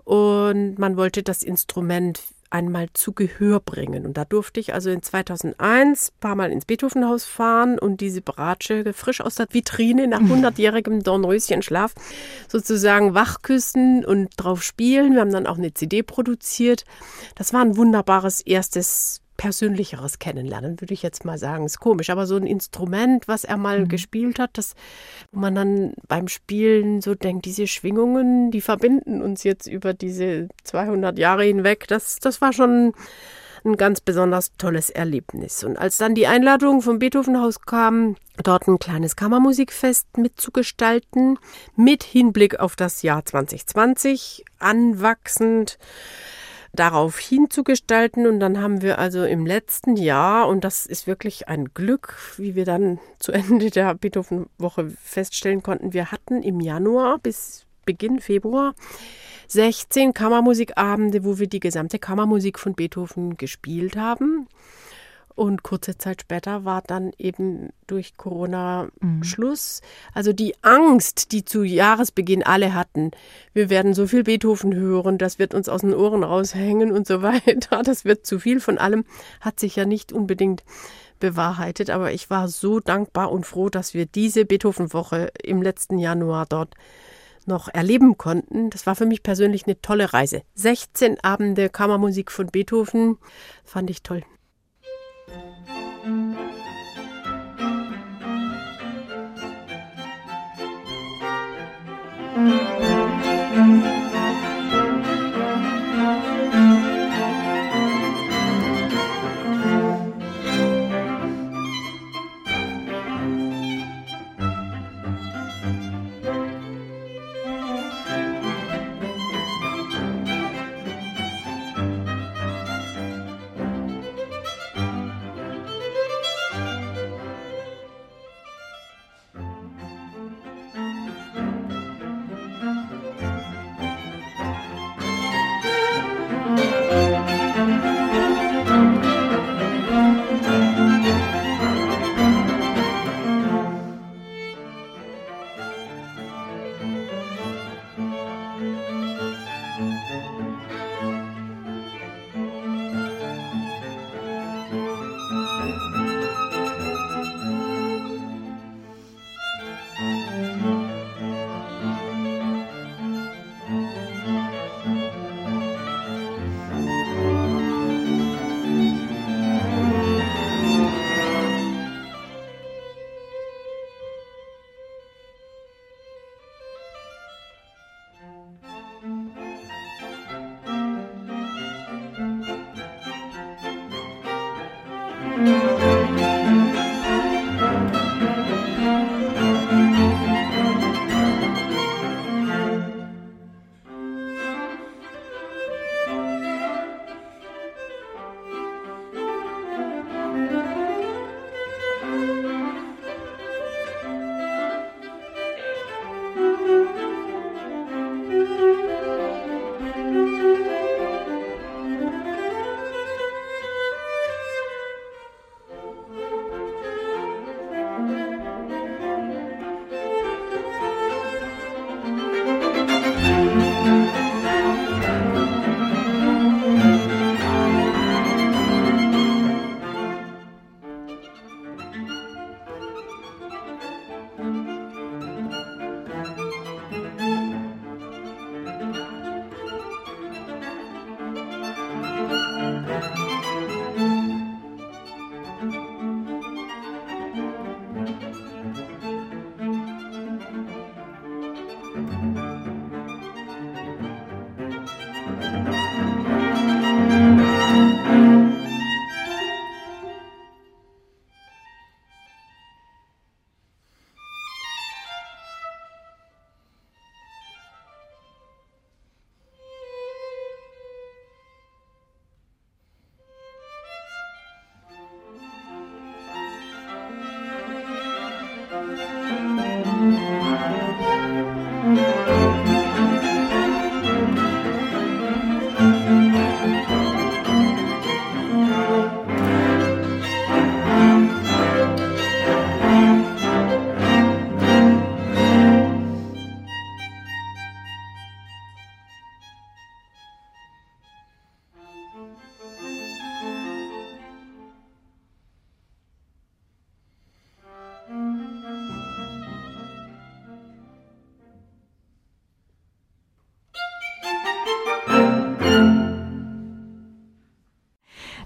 und man wollte das Instrument einmal zu Gehör bringen. Und da durfte ich also in 2001 ein paar Mal ins Beethovenhaus fahren und diese Bratsche frisch aus der Vitrine nach hundertjährigem Dornröschenschlaf sozusagen wachküssen und drauf spielen. Wir haben dann auch eine CD produziert. Das war ein wunderbares erstes persönlicheres Kennenlernen, würde ich jetzt mal sagen. Ist komisch, aber so ein Instrument, was er mal mhm. gespielt hat, das, wo man dann beim Spielen so denkt, diese Schwingungen, die verbinden uns jetzt über diese 200 Jahre hinweg, das, das war schon ein ganz besonders tolles Erlebnis. Und als dann die Einladung vom Beethovenhaus kam, dort ein kleines Kammermusikfest mitzugestalten, mit Hinblick auf das Jahr 2020, anwachsend, darauf hinzugestalten. Und dann haben wir also im letzten Jahr, und das ist wirklich ein Glück, wie wir dann zu Ende der Beethoven-Woche feststellen konnten, wir hatten im Januar bis Beginn Februar 16 Kammermusikabende, wo wir die gesamte Kammermusik von Beethoven gespielt haben. Und kurze Zeit später war dann eben durch Corona mhm. Schluss. Also die Angst, die zu Jahresbeginn alle hatten, wir werden so viel Beethoven hören, das wird uns aus den Ohren raushängen und so weiter, das wird zu viel von allem, hat sich ja nicht unbedingt bewahrheitet. Aber ich war so dankbar und froh, dass wir diese Beethoven-Woche im letzten Januar dort noch erleben konnten. Das war für mich persönlich eine tolle Reise. 16 Abende Kammermusik von Beethoven fand ich toll.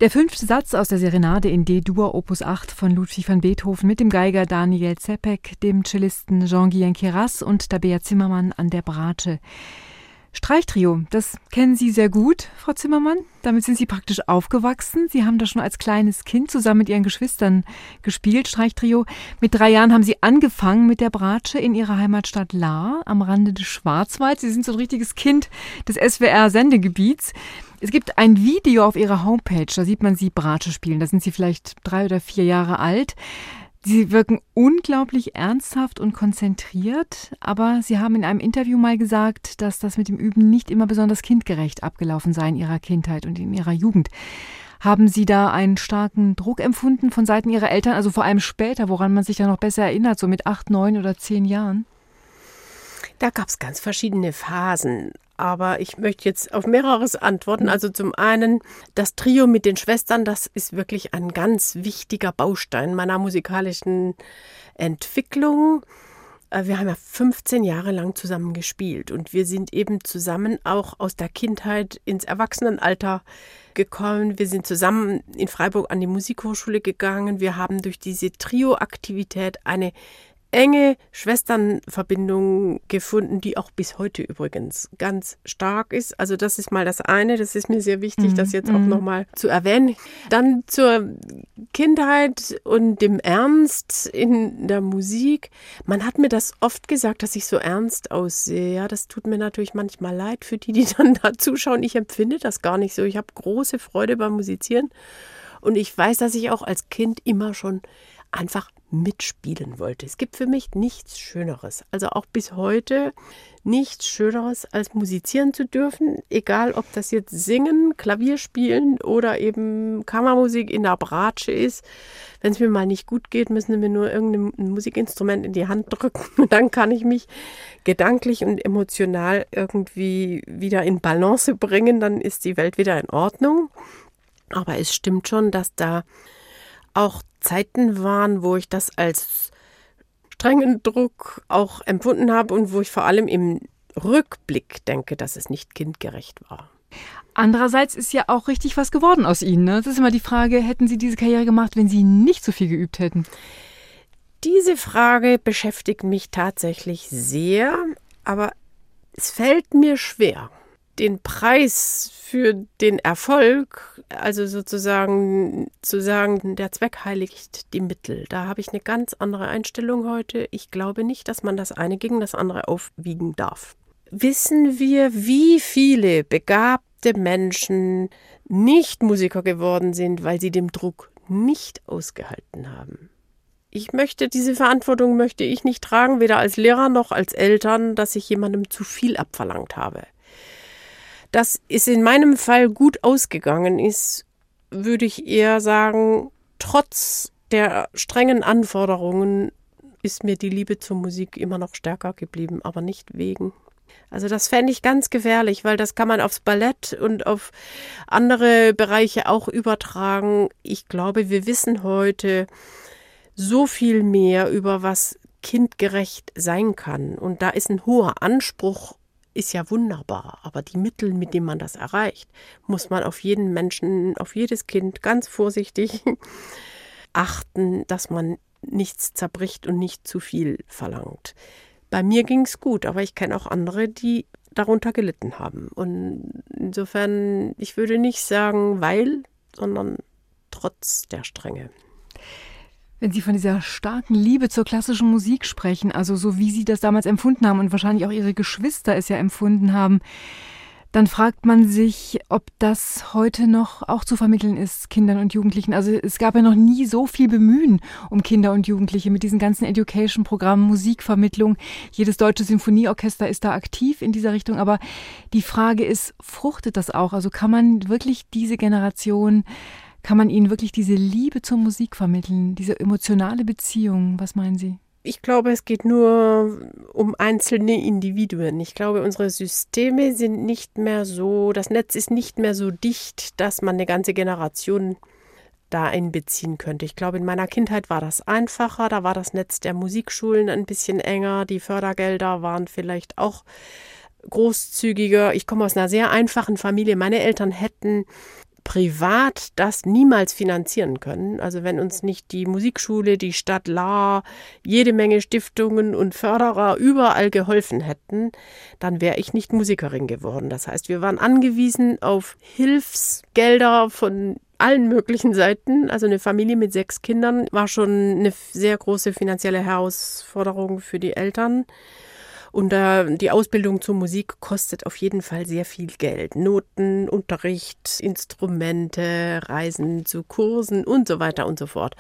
Der fünfte Satz aus der Serenade in D-Dur Opus 8 von Ludwig van Beethoven mit dem Geiger Daniel Zepek, dem Cellisten Jean-Guyen Keras und Tabea Zimmermann an der Bratsche. Streichtrio, das kennen Sie sehr gut, Frau Zimmermann. Damit sind Sie praktisch aufgewachsen. Sie haben da schon als kleines Kind zusammen mit Ihren Geschwistern gespielt, Streichtrio. Mit drei Jahren haben Sie angefangen mit der Bratsche in Ihrer Heimatstadt Lahr am Rande des Schwarzwalds. Sie sind so ein richtiges Kind des SWR-Sendegebiets. Es gibt ein Video auf Ihrer Homepage, da sieht man Sie Bratsche spielen. Da sind Sie vielleicht drei oder vier Jahre alt. Sie wirken unglaublich ernsthaft und konzentriert, aber Sie haben in einem Interview mal gesagt, dass das mit dem Üben nicht immer besonders kindgerecht abgelaufen sei in Ihrer Kindheit und in Ihrer Jugend. Haben Sie da einen starken Druck empfunden von Seiten Ihrer Eltern, also vor allem später, woran man sich ja noch besser erinnert, so mit acht, neun oder zehn Jahren? Da gab es ganz verschiedene Phasen. Aber ich möchte jetzt auf mehreres antworten. Also zum einen, das Trio mit den Schwestern, das ist wirklich ein ganz wichtiger Baustein meiner musikalischen Entwicklung. Äh, wir haben ja 15 Jahre lang zusammen gespielt und wir sind eben zusammen auch aus der Kindheit ins Erwachsenenalter gekommen. Wir sind zusammen in Freiburg an die Musikhochschule gegangen. Wir haben durch diese Trio-Aktivität eine enge Schwesternverbindung gefunden, die auch bis heute übrigens ganz stark ist. Also das ist mal das eine, das ist mir sehr wichtig, mhm. das jetzt auch mhm. nochmal zu erwähnen. Dann zur Kindheit und dem Ernst in der Musik. Man hat mir das oft gesagt, dass ich so ernst aussehe. Ja, das tut mir natürlich manchmal leid für die, die dann da zuschauen. Ich empfinde das gar nicht so. Ich habe große Freude beim Musizieren. Und ich weiß, dass ich auch als Kind immer schon einfach mitspielen wollte. Es gibt für mich nichts Schöneres, also auch bis heute nichts Schöneres, als musizieren zu dürfen, egal ob das jetzt Singen, Klavier spielen oder eben Kammermusik in der Bratsche ist. Wenn es mir mal nicht gut geht, müssen mir nur irgendein Musikinstrument in die Hand drücken und dann kann ich mich gedanklich und emotional irgendwie wieder in Balance bringen, dann ist die Welt wieder in Ordnung. Aber es stimmt schon, dass da auch Zeiten waren, wo ich das als strengen Druck auch empfunden habe und wo ich vor allem im Rückblick denke, dass es nicht kindgerecht war. Andererseits ist ja auch richtig was geworden aus Ihnen. Ne? Das ist immer die Frage, hätten Sie diese Karriere gemacht, wenn Sie nicht so viel geübt hätten? Diese Frage beschäftigt mich tatsächlich sehr, aber es fällt mir schwer den Preis für den Erfolg, also sozusagen zu sagen, der Zweck heiligt die Mittel. Da habe ich eine ganz andere Einstellung heute. Ich glaube nicht, dass man das eine gegen das andere aufwiegen darf. Wissen wir, wie viele begabte Menschen nicht Musiker geworden sind, weil sie dem Druck nicht ausgehalten haben? Ich möchte diese Verantwortung möchte ich nicht tragen, weder als Lehrer noch als Eltern, dass ich jemandem zu viel abverlangt habe. Dass es in meinem Fall gut ausgegangen ist, würde ich eher sagen, trotz der strengen Anforderungen ist mir die Liebe zur Musik immer noch stärker geblieben, aber nicht wegen. Also das fände ich ganz gefährlich, weil das kann man aufs Ballett und auf andere Bereiche auch übertragen. Ich glaube, wir wissen heute so viel mehr über was kindgerecht sein kann. Und da ist ein hoher Anspruch ist ja wunderbar, aber die Mittel, mit denen man das erreicht, muss man auf jeden Menschen, auf jedes Kind ganz vorsichtig achten, dass man nichts zerbricht und nicht zu viel verlangt. Bei mir ging es gut, aber ich kenne auch andere, die darunter gelitten haben. Und insofern, ich würde nicht sagen, weil, sondern trotz der Strenge. Wenn Sie von dieser starken Liebe zur klassischen Musik sprechen, also so wie Sie das damals empfunden haben und wahrscheinlich auch Ihre Geschwister es ja empfunden haben, dann fragt man sich, ob das heute noch auch zu vermitteln ist, Kindern und Jugendlichen. Also es gab ja noch nie so viel Bemühen um Kinder und Jugendliche mit diesen ganzen Education-Programmen, Musikvermittlung. Jedes deutsche Sinfonieorchester ist da aktiv in dieser Richtung. Aber die Frage ist, fruchtet das auch? Also kann man wirklich diese Generation, kann man ihnen wirklich diese Liebe zur Musik vermitteln, diese emotionale Beziehung? Was meinen Sie? Ich glaube, es geht nur um einzelne Individuen. Ich glaube, unsere Systeme sind nicht mehr so, das Netz ist nicht mehr so dicht, dass man eine ganze Generation da einbeziehen könnte. Ich glaube, in meiner Kindheit war das einfacher, da war das Netz der Musikschulen ein bisschen enger, die Fördergelder waren vielleicht auch großzügiger. Ich komme aus einer sehr einfachen Familie. Meine Eltern hätten privat das niemals finanzieren können. Also wenn uns nicht die Musikschule, die Stadt La, jede Menge Stiftungen und Förderer überall geholfen hätten, dann wäre ich nicht Musikerin geworden. Das heißt, wir waren angewiesen auf Hilfsgelder von allen möglichen Seiten. Also eine Familie mit sechs Kindern war schon eine sehr große finanzielle Herausforderung für die Eltern. Und äh, die Ausbildung zur Musik kostet auf jeden Fall sehr viel Geld. Noten, Unterricht, Instrumente, Reisen zu Kursen und so weiter und so fort.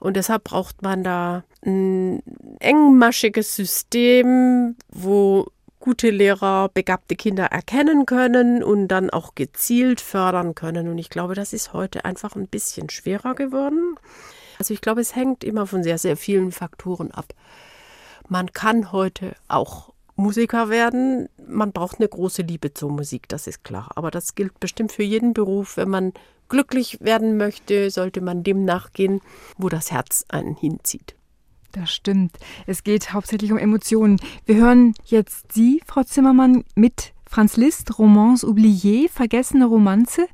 Und deshalb braucht man da ein engmaschiges System, wo gute Lehrer begabte Kinder erkennen können und dann auch gezielt fördern können. Und ich glaube, das ist heute einfach ein bisschen schwerer geworden. Also ich glaube, es hängt immer von sehr, sehr vielen Faktoren ab. Man kann heute auch Musiker werden. Man braucht eine große Liebe zur Musik, das ist klar. Aber das gilt bestimmt für jeden Beruf. Wenn man glücklich werden möchte, sollte man dem nachgehen, wo das Herz einen hinzieht. Das stimmt. Es geht hauptsächlich um Emotionen. Wir hören jetzt Sie, Frau Zimmermann, mit Franz Liszt, Romance oubliée, vergessene Romanze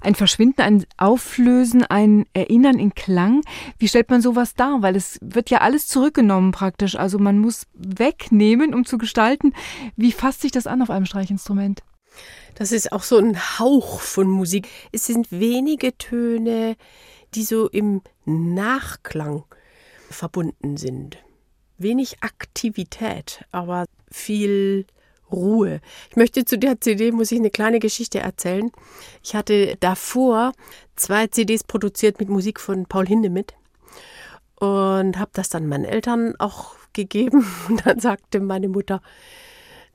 ein Verschwinden, ein Auflösen, ein Erinnern in Klang. Wie stellt man sowas dar? Weil es wird ja alles zurückgenommen praktisch. Also man muss wegnehmen, um zu gestalten. Wie fasst sich das an auf einem Streichinstrument? Das ist auch so ein Hauch von Musik. Es sind wenige Töne, die so im Nachklang verbunden sind. Wenig Aktivität, aber viel Ruhe. Ich möchte zu der CD, muss ich eine kleine Geschichte erzählen. Ich hatte davor zwei CDs produziert mit Musik von Paul Hindemith und habe das dann meinen Eltern auch gegeben. Und dann sagte meine Mutter,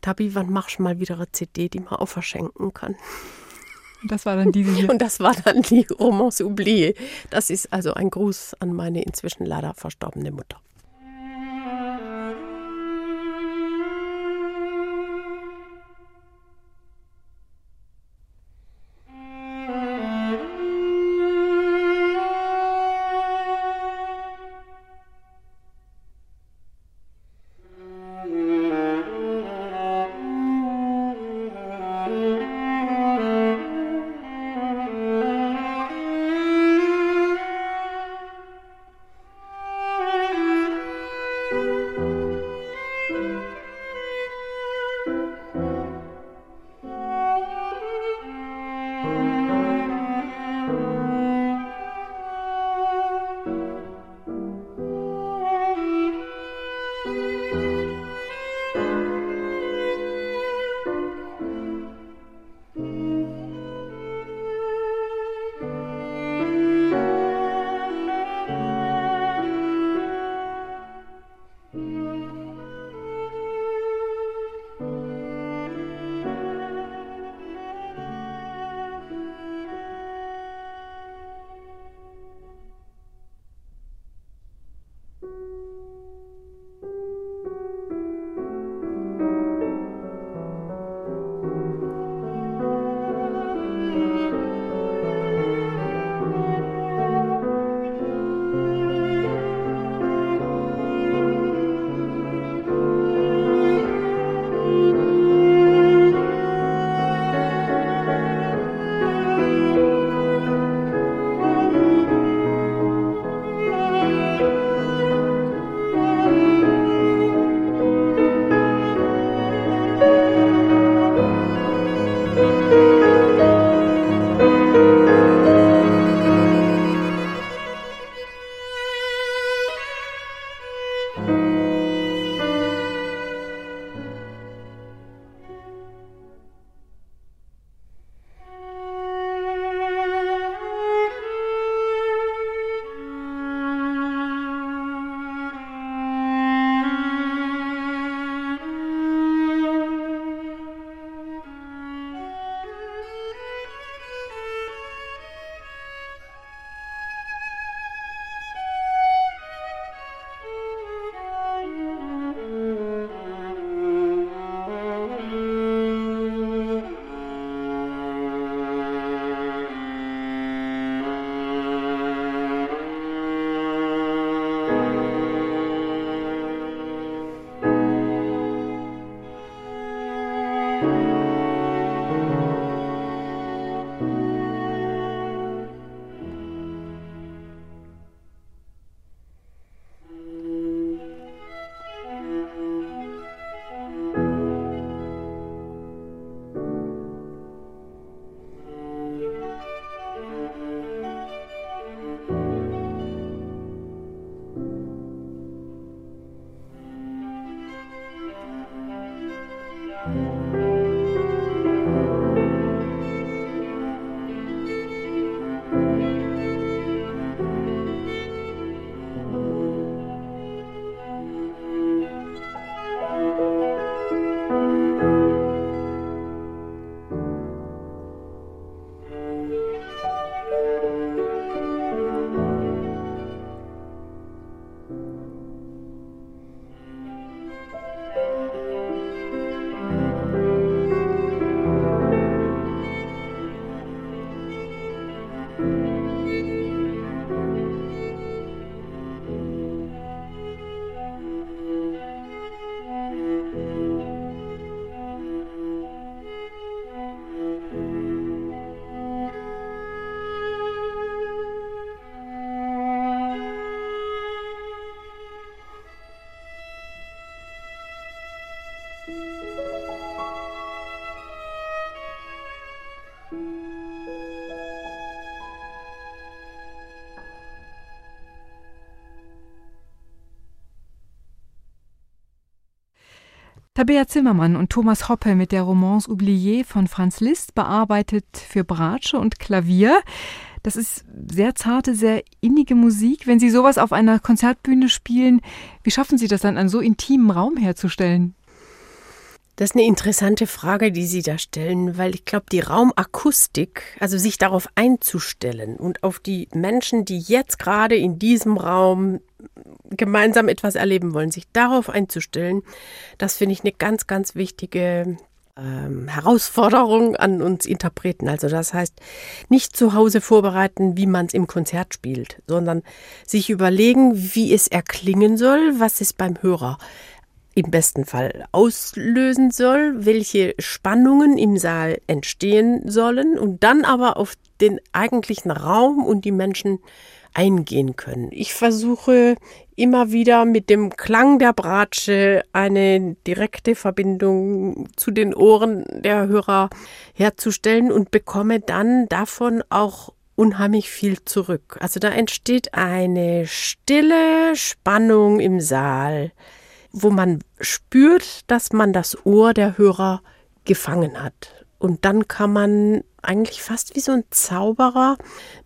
Tabi, wann machst du mal wieder eine CD, die man auch verschenken kann? Das war dann diese hier. Und das war dann die Romance oubliée. Das ist also ein Gruß an meine inzwischen leider verstorbene Mutter. Tabea Zimmermann und Thomas Hoppe mit der Romance Oubliée von Franz Liszt bearbeitet für Bratsche und Klavier. Das ist sehr zarte, sehr innige Musik. Wenn Sie sowas auf einer Konzertbühne spielen, wie schaffen Sie das dann, einen so intimen Raum herzustellen? Das ist eine interessante Frage, die Sie da stellen, weil ich glaube, die Raumakustik, also sich darauf einzustellen und auf die Menschen, die jetzt gerade in diesem Raum gemeinsam etwas erleben wollen, sich darauf einzustellen, das finde ich eine ganz, ganz wichtige ähm, Herausforderung an uns Interpreten. Also das heißt, nicht zu Hause vorbereiten, wie man es im Konzert spielt, sondern sich überlegen, wie es erklingen soll, was es beim Hörer im besten Fall auslösen soll, welche Spannungen im Saal entstehen sollen und dann aber auf den eigentlichen Raum und die Menschen eingehen können. Ich versuche immer wieder mit dem Klang der Bratsche eine direkte Verbindung zu den Ohren der Hörer herzustellen und bekomme dann davon auch unheimlich viel zurück. Also da entsteht eine stille Spannung im Saal, wo man spürt, dass man das Ohr der Hörer gefangen hat. Und dann kann man eigentlich fast wie so ein Zauberer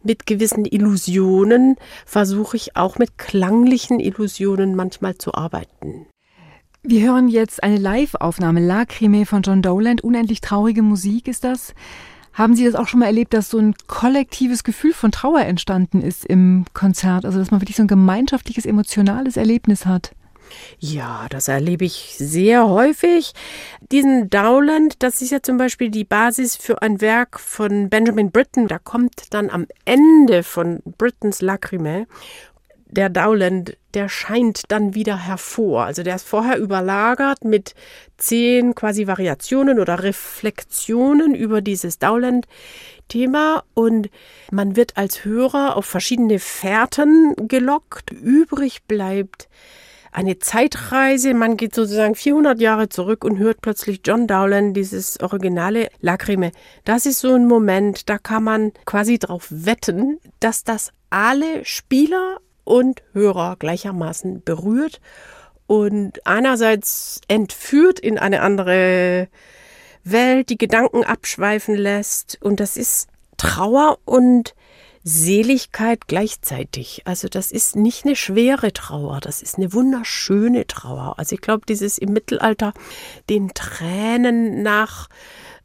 mit gewissen Illusionen, versuche ich auch mit klanglichen Illusionen manchmal zu arbeiten. Wir hören jetzt eine Live-Aufnahme, Lacrime von John Dowland. Unendlich traurige Musik ist das. Haben Sie das auch schon mal erlebt, dass so ein kollektives Gefühl von Trauer entstanden ist im Konzert? Also, dass man wirklich so ein gemeinschaftliches, emotionales Erlebnis hat? Ja, das erlebe ich sehr häufig. Diesen Dowland, das ist ja zum Beispiel die Basis für ein Werk von Benjamin Britten. Da kommt dann am Ende von Brittens Lacrime der Dowland, der scheint dann wieder hervor. Also der ist vorher überlagert mit zehn quasi Variationen oder Reflexionen über dieses Dowland-Thema und man wird als Hörer auf verschiedene Fährten gelockt. Übrig bleibt eine Zeitreise. Man geht sozusagen 400 Jahre zurück und hört plötzlich John Dowland, dieses originale Lacrime. Das ist so ein Moment, da kann man quasi darauf wetten, dass das alle Spieler und Hörer gleichermaßen berührt und einerseits entführt in eine andere Welt, die Gedanken abschweifen lässt. Und das ist Trauer und Seligkeit gleichzeitig. Also das ist nicht eine schwere Trauer, das ist eine wunderschöne Trauer. Also ich glaube, dieses im Mittelalter den Tränen nach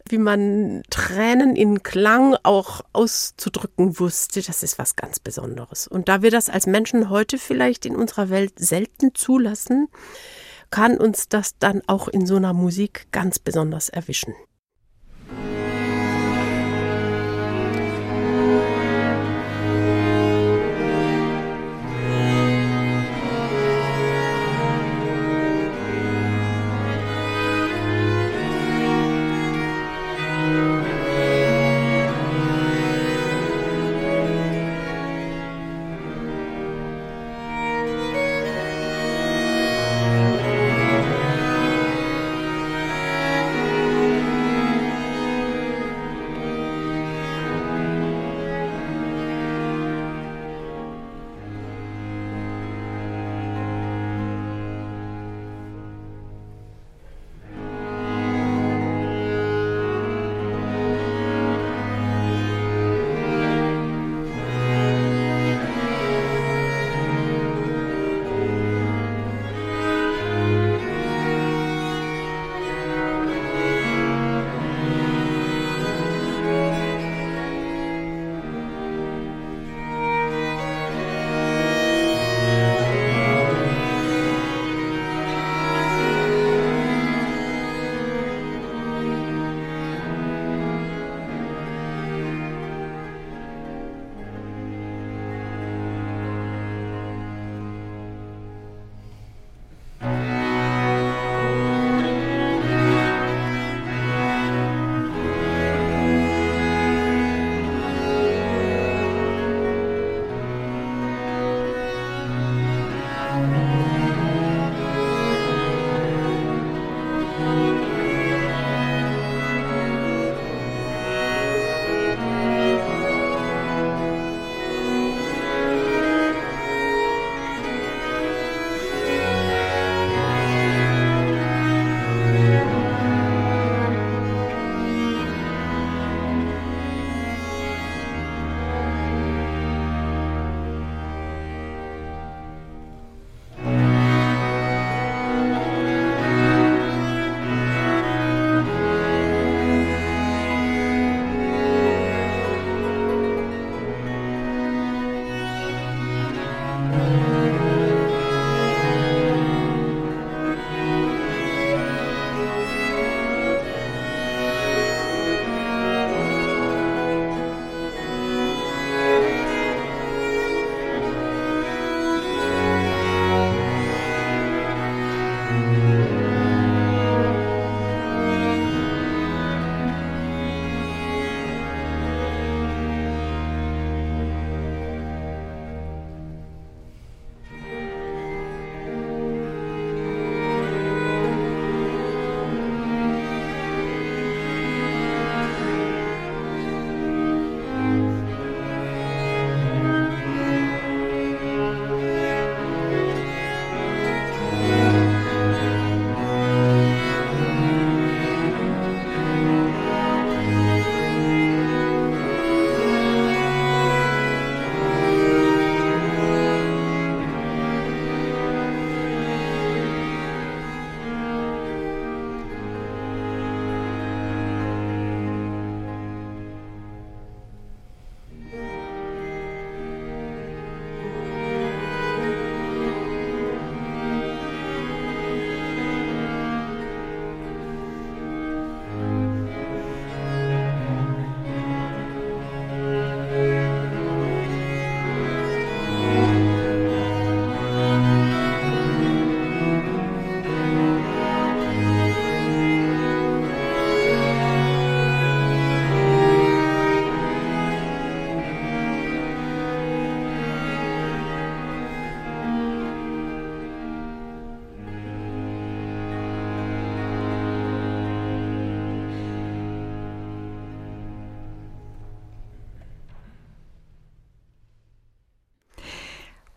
wie man Tränen in Klang auch auszudrücken wusste, das ist was ganz Besonderes. Und da wir das als Menschen heute vielleicht in unserer Welt selten zulassen, kann uns das dann auch in so einer Musik ganz besonders erwischen.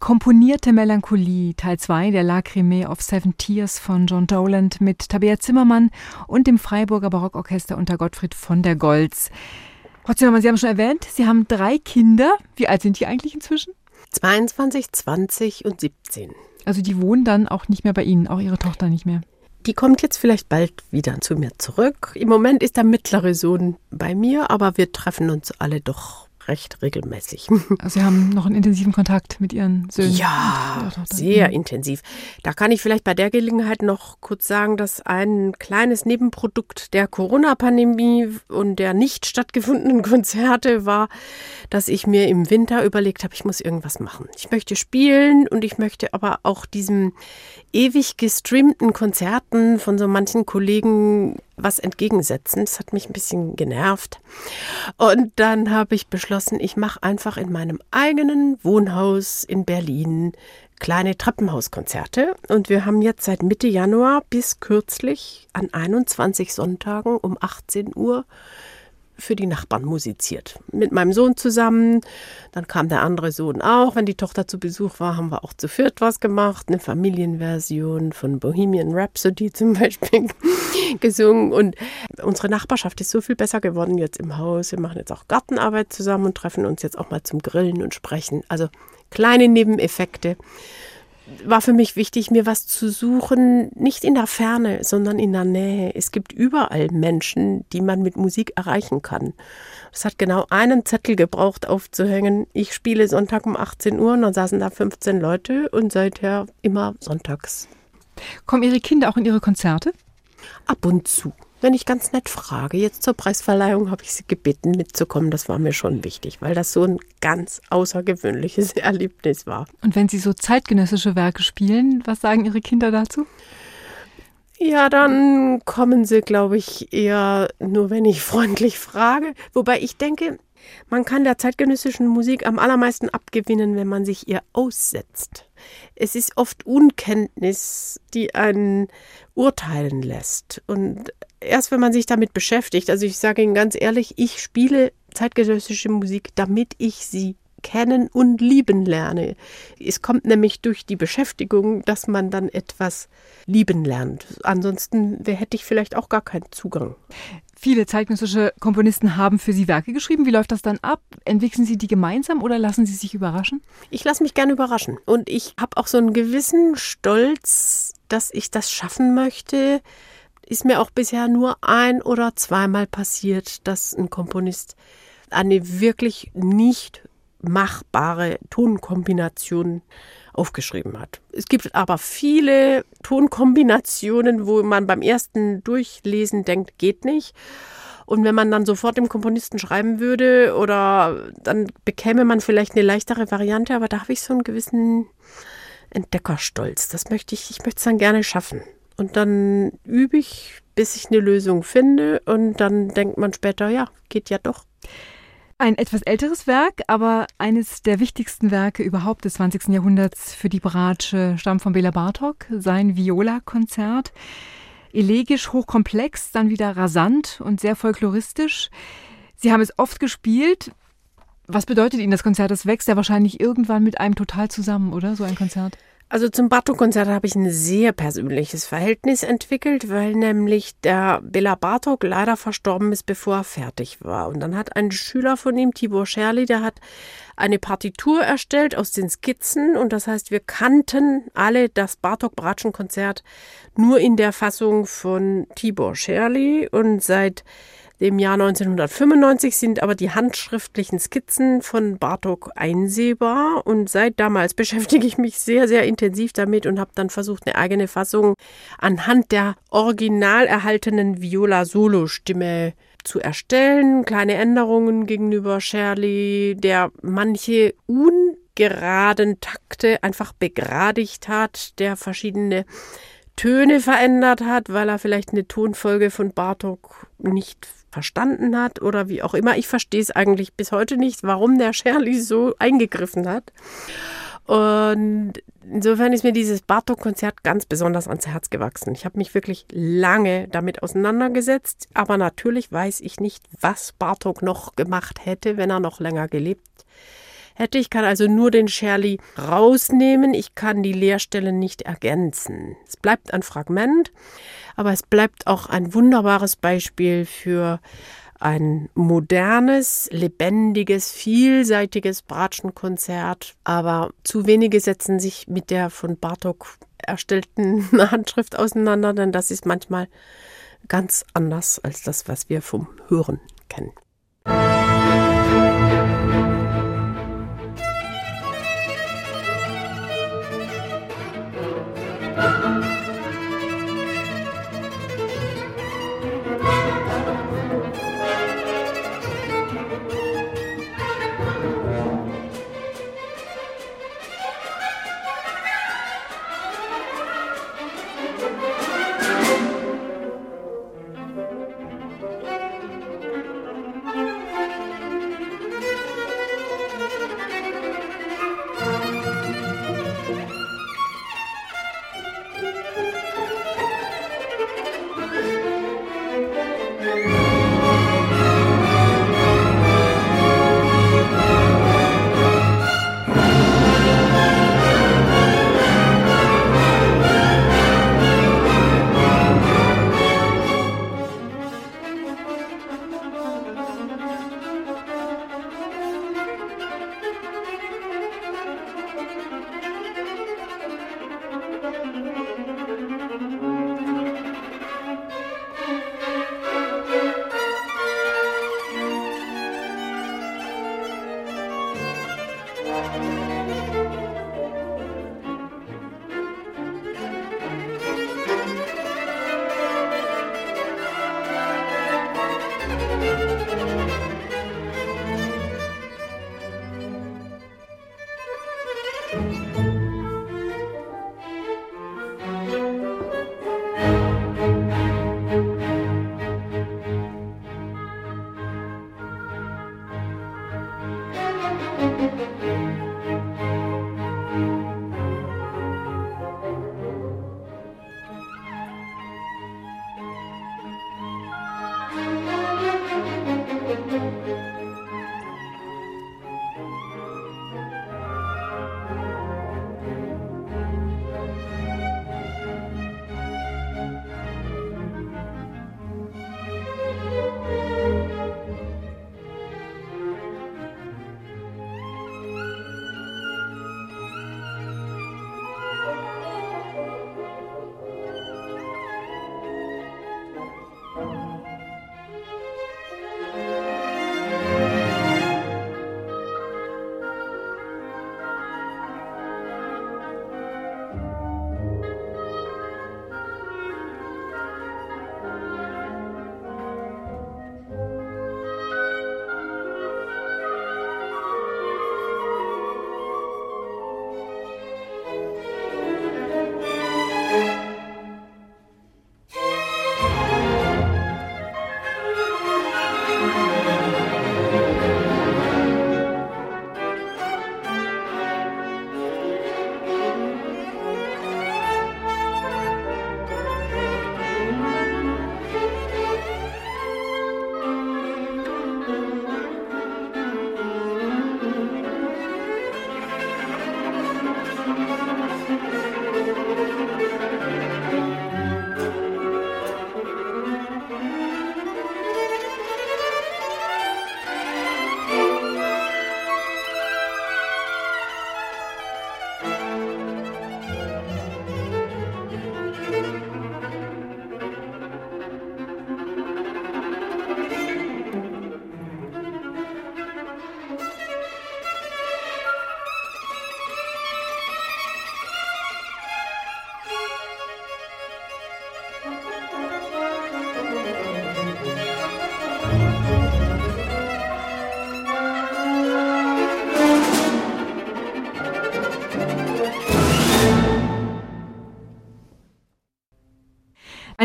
Komponierte Melancholie, Teil 2 der Lacrimée of Seven Tears von John Doland mit Tabea Zimmermann und dem Freiburger Barockorchester unter Gottfried von der Goltz. Frau Zimmermann, Sie haben schon erwähnt, Sie haben drei Kinder. Wie alt sind die eigentlich inzwischen? 22, 20 und 17. Also die wohnen dann auch nicht mehr bei Ihnen, auch Ihre Tochter nicht mehr. Die kommt jetzt vielleicht bald wieder zu mir zurück. Im Moment ist der mittlere Sohn bei mir, aber wir treffen uns alle doch recht regelmäßig. Also Sie haben noch einen intensiven Kontakt mit Ihren Söhnen? Ja, sehr intensiv. Da kann ich vielleicht bei der Gelegenheit noch kurz sagen, dass ein kleines Nebenprodukt der Corona-Pandemie und der nicht stattgefundenen Konzerte war, dass ich mir im Winter überlegt habe, ich muss irgendwas machen. Ich möchte spielen und ich möchte aber auch diesem ewig gestreamten Konzerten von so manchen Kollegen was entgegensetzen. Das hat mich ein bisschen genervt. Und dann habe ich beschlossen, ich mache einfach in meinem eigenen Wohnhaus in Berlin kleine Treppenhauskonzerte. Und wir haben jetzt seit Mitte Januar bis kürzlich an 21 Sonntagen um 18 Uhr für die Nachbarn musiziert. Mit meinem Sohn zusammen. Dann kam der andere Sohn auch. Wenn die Tochter zu Besuch war, haben wir auch zu viert was gemacht. Eine Familienversion von Bohemian Rhapsody zum Beispiel gesungen. Und unsere Nachbarschaft ist so viel besser geworden jetzt im Haus. Wir machen jetzt auch Gartenarbeit zusammen und treffen uns jetzt auch mal zum Grillen und Sprechen. Also kleine Nebeneffekte war für mich wichtig, mir was zu suchen, nicht in der Ferne, sondern in der Nähe. Es gibt überall Menschen, die man mit Musik erreichen kann. Es hat genau einen Zettel gebraucht aufzuhängen. Ich spiele Sonntag um 18 Uhr und dann saßen da 15 Leute und seither immer sonntags. Kommen Ihre Kinder auch in Ihre Konzerte? Ab und zu wenn ich ganz nett frage. Jetzt zur Preisverleihung habe ich sie gebeten, mitzukommen. Das war mir schon wichtig, weil das so ein ganz außergewöhnliches Erlebnis war. Und wenn Sie so zeitgenössische Werke spielen, was sagen Ihre Kinder dazu? Ja, dann kommen sie, glaube ich, eher nur, wenn ich freundlich frage. Wobei ich denke, man kann der zeitgenössischen Musik am allermeisten abgewinnen, wenn man sich ihr aussetzt. Es ist oft Unkenntnis, die einen urteilen lässt. Und erst wenn man sich damit beschäftigt, also ich sage Ihnen ganz ehrlich, ich spiele zeitgenössische Musik, damit ich sie kennen und lieben lerne. Es kommt nämlich durch die Beschäftigung, dass man dann etwas lieben lernt. Ansonsten hätte ich vielleicht auch gar keinen Zugang. Viele zeitgenössische Komponisten haben für Sie Werke geschrieben. Wie läuft das dann ab? Entwickeln Sie die gemeinsam oder lassen Sie sich überraschen? Ich lasse mich gerne überraschen. Und ich habe auch so einen gewissen Stolz, dass ich das schaffen möchte. Ist mir auch bisher nur ein oder zweimal passiert, dass ein Komponist eine wirklich nicht machbare Tonkombination aufgeschrieben hat. Es gibt aber viele Tonkombinationen, wo man beim ersten Durchlesen denkt, geht nicht. Und wenn man dann sofort dem Komponisten schreiben würde oder dann bekäme man vielleicht eine leichtere Variante, aber da habe ich so einen gewissen Entdeckerstolz. Das möchte ich, ich möchte es dann gerne schaffen. Und dann übe ich, bis ich eine Lösung finde und dann denkt man später, ja, geht ja doch. Ein etwas älteres Werk, aber eines der wichtigsten Werke überhaupt des 20. Jahrhunderts für die Bratsche stammt von Bela Bartok, sein Viola-Konzert. Elegisch, hochkomplex, dann wieder rasant und sehr folkloristisch. Sie haben es oft gespielt. Was bedeutet Ihnen das Konzert? Das wächst ja wahrscheinlich irgendwann mit einem total zusammen, oder? So ein Konzert. Also zum Bartok-Konzert habe ich ein sehr persönliches Verhältnis entwickelt, weil nämlich der Bela Bartok leider verstorben ist, bevor er fertig war. Und dann hat ein Schüler von ihm, Tibor Scherli, der hat eine Partitur erstellt aus den Skizzen. Und das heißt, wir kannten alle das Bartok-Bratschen-Konzert nur in der Fassung von Tibor Scherli. Und seit dem Jahr 1995 sind aber die handschriftlichen Skizzen von Bartok einsehbar und seit damals beschäftige ich mich sehr, sehr intensiv damit und habe dann versucht, eine eigene Fassung anhand der original erhaltenen Viola-Solo-Stimme zu erstellen. Kleine Änderungen gegenüber Shirley, der manche ungeraden Takte einfach begradigt hat, der verschiedene Töne verändert hat, weil er vielleicht eine Tonfolge von Bartok nicht verstanden hat oder wie auch immer. Ich verstehe es eigentlich bis heute nicht, warum der Shirley so eingegriffen hat. Und insofern ist mir dieses Bartok-Konzert ganz besonders ans Herz gewachsen. Ich habe mich wirklich lange damit auseinandergesetzt, aber natürlich weiß ich nicht, was Bartok noch gemacht hätte, wenn er noch länger gelebt hätte. Ich kann also nur den Shirley rausnehmen. Ich kann die Leerstellen nicht ergänzen. Es bleibt ein Fragment, aber es bleibt auch ein wunderbares Beispiel für ein modernes, lebendiges, vielseitiges Bratschenkonzert, aber zu wenige setzen sich mit der von Bartok erstellten Handschrift auseinander, denn das ist manchmal ganz anders als das, was wir vom Hören kennen.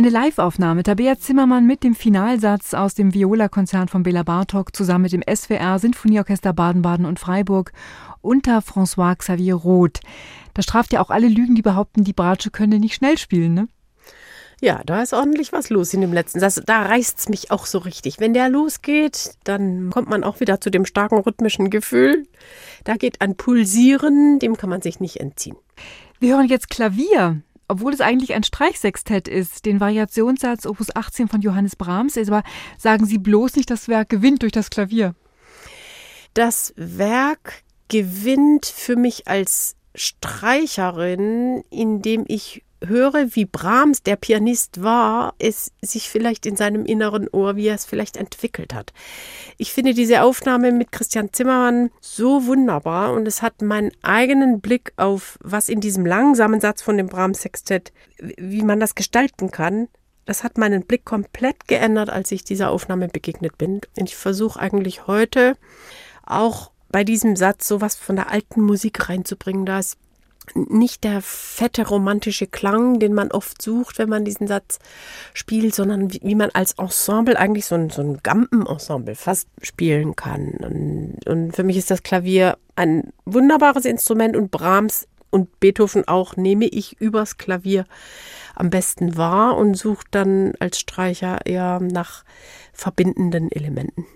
Eine Live-Aufnahme Tabea Zimmermann mit dem Finalsatz aus dem Viola-Konzert von Bela Bartok zusammen mit dem SWR Sinfonieorchester Baden-Baden und Freiburg unter François Xavier Roth. Da straft ja auch alle Lügen, die behaupten, die Bratsche könne nicht schnell spielen, ne? Ja, da ist ordentlich was los in dem letzten Satz. Da reißt es mich auch so richtig. Wenn der losgeht, dann kommt man auch wieder zu dem starken rhythmischen Gefühl. Da geht ein Pulsieren, dem kann man sich nicht entziehen. Wir hören jetzt Klavier, obwohl es eigentlich ein Streichsextett ist, den Variationssatz Opus 18 von Johannes Brahms aber sagen Sie bloß nicht, das Werk gewinnt durch das Klavier. Das Werk gewinnt für mich als Streicherin, indem ich höre, wie Brahms, der Pianist war, es sich vielleicht in seinem inneren Ohr, wie er es vielleicht entwickelt hat. Ich finde diese Aufnahme mit Christian Zimmermann so wunderbar und es hat meinen eigenen Blick auf, was in diesem langsamen Satz von dem Brahms-Sextett, wie man das gestalten kann, das hat meinen Blick komplett geändert, als ich dieser Aufnahme begegnet bin. Und ich versuche eigentlich heute auch bei diesem Satz sowas von der alten Musik reinzubringen. Da ist nicht der fette romantische Klang, den man oft sucht, wenn man diesen Satz spielt, sondern wie, wie man als Ensemble eigentlich so ein, so ein Gampenensemble fast spielen kann. Und, und für mich ist das Klavier ein wunderbares Instrument und Brahms und Beethoven auch nehme ich übers Klavier am besten wahr und suche dann als Streicher eher nach verbindenden Elementen.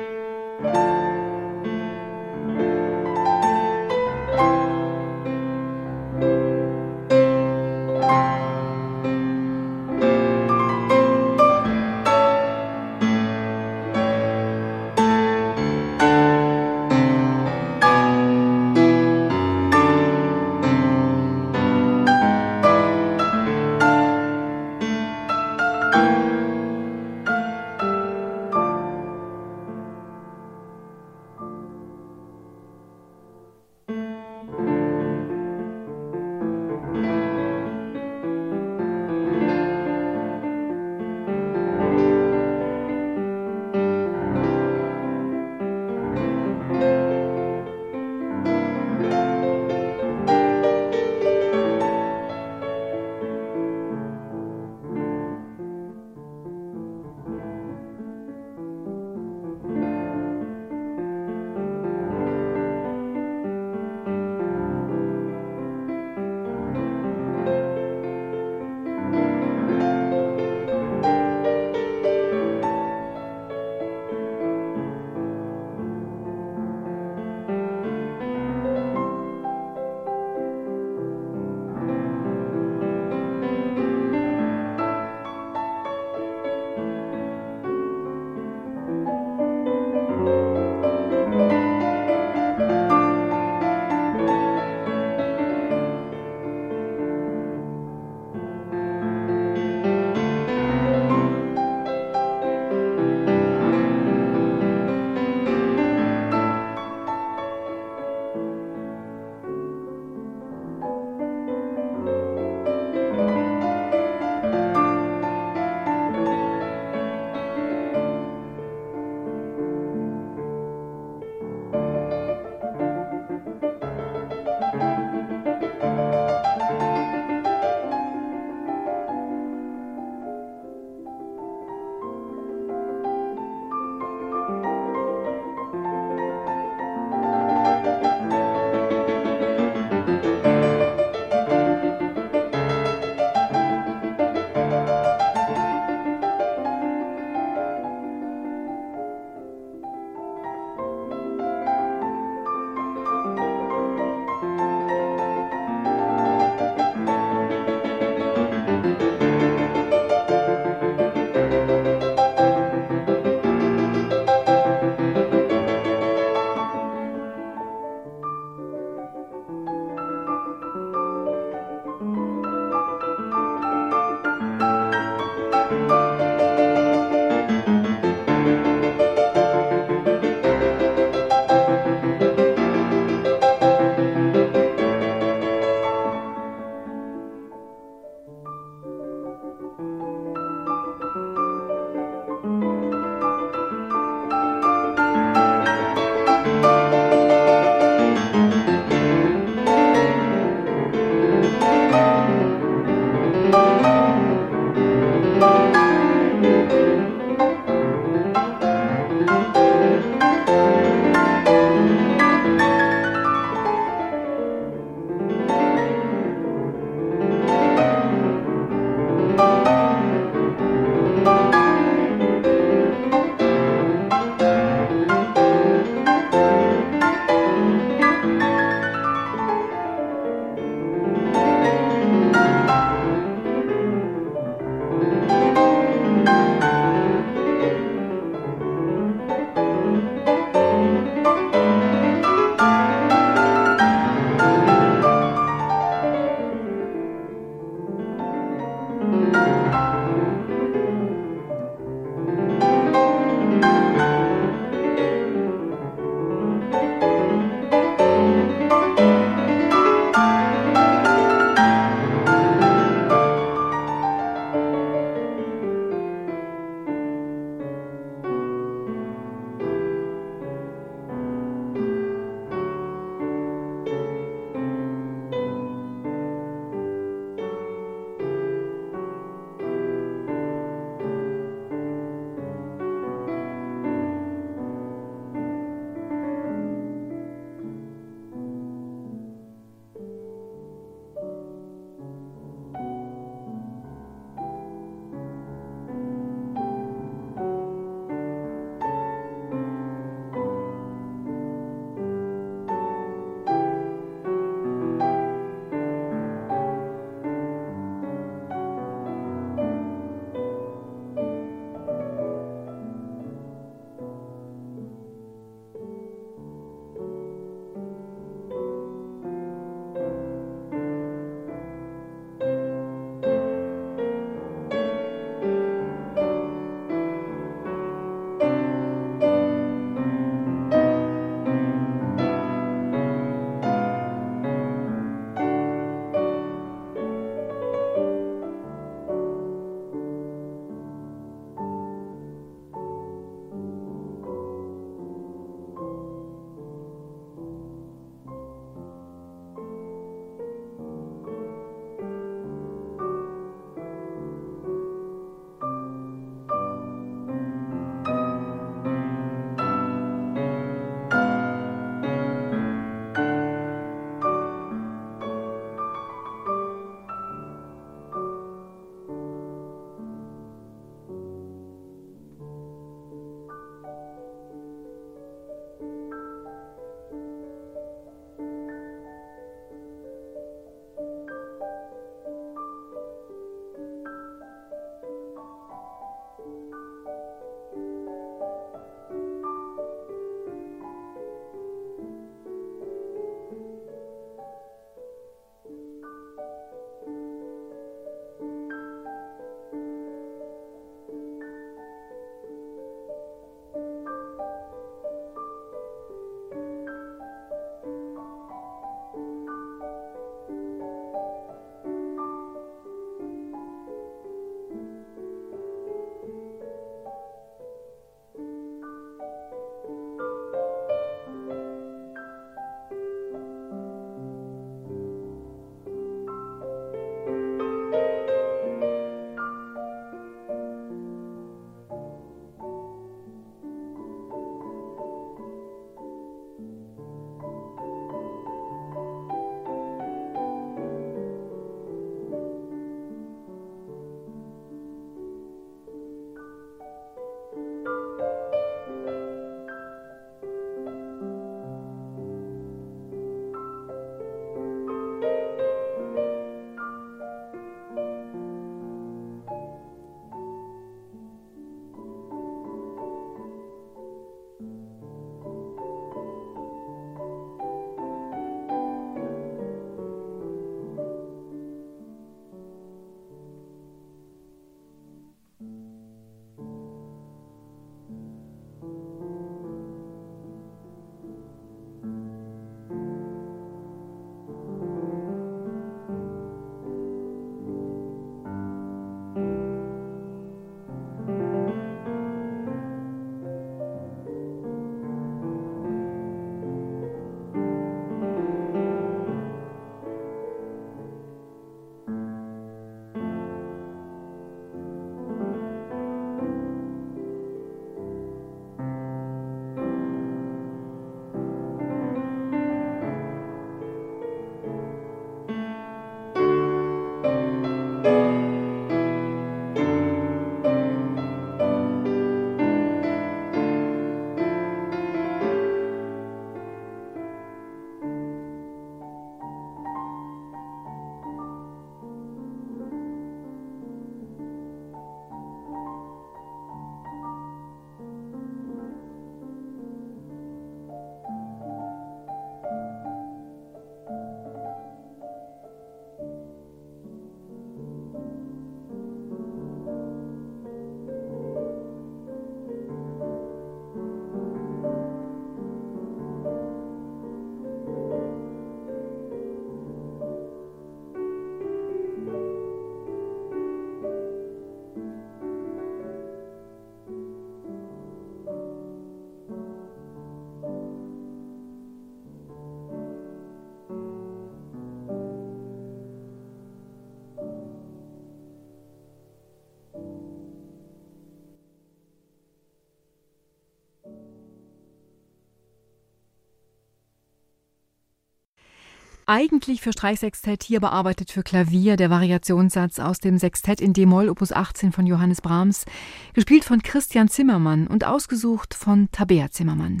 Eigentlich für Streichsextett, hier bearbeitet für Klavier, der Variationssatz aus dem Sextett in D-Moll Opus 18 von Johannes Brahms, gespielt von Christian Zimmermann und ausgesucht von Tabea Zimmermann.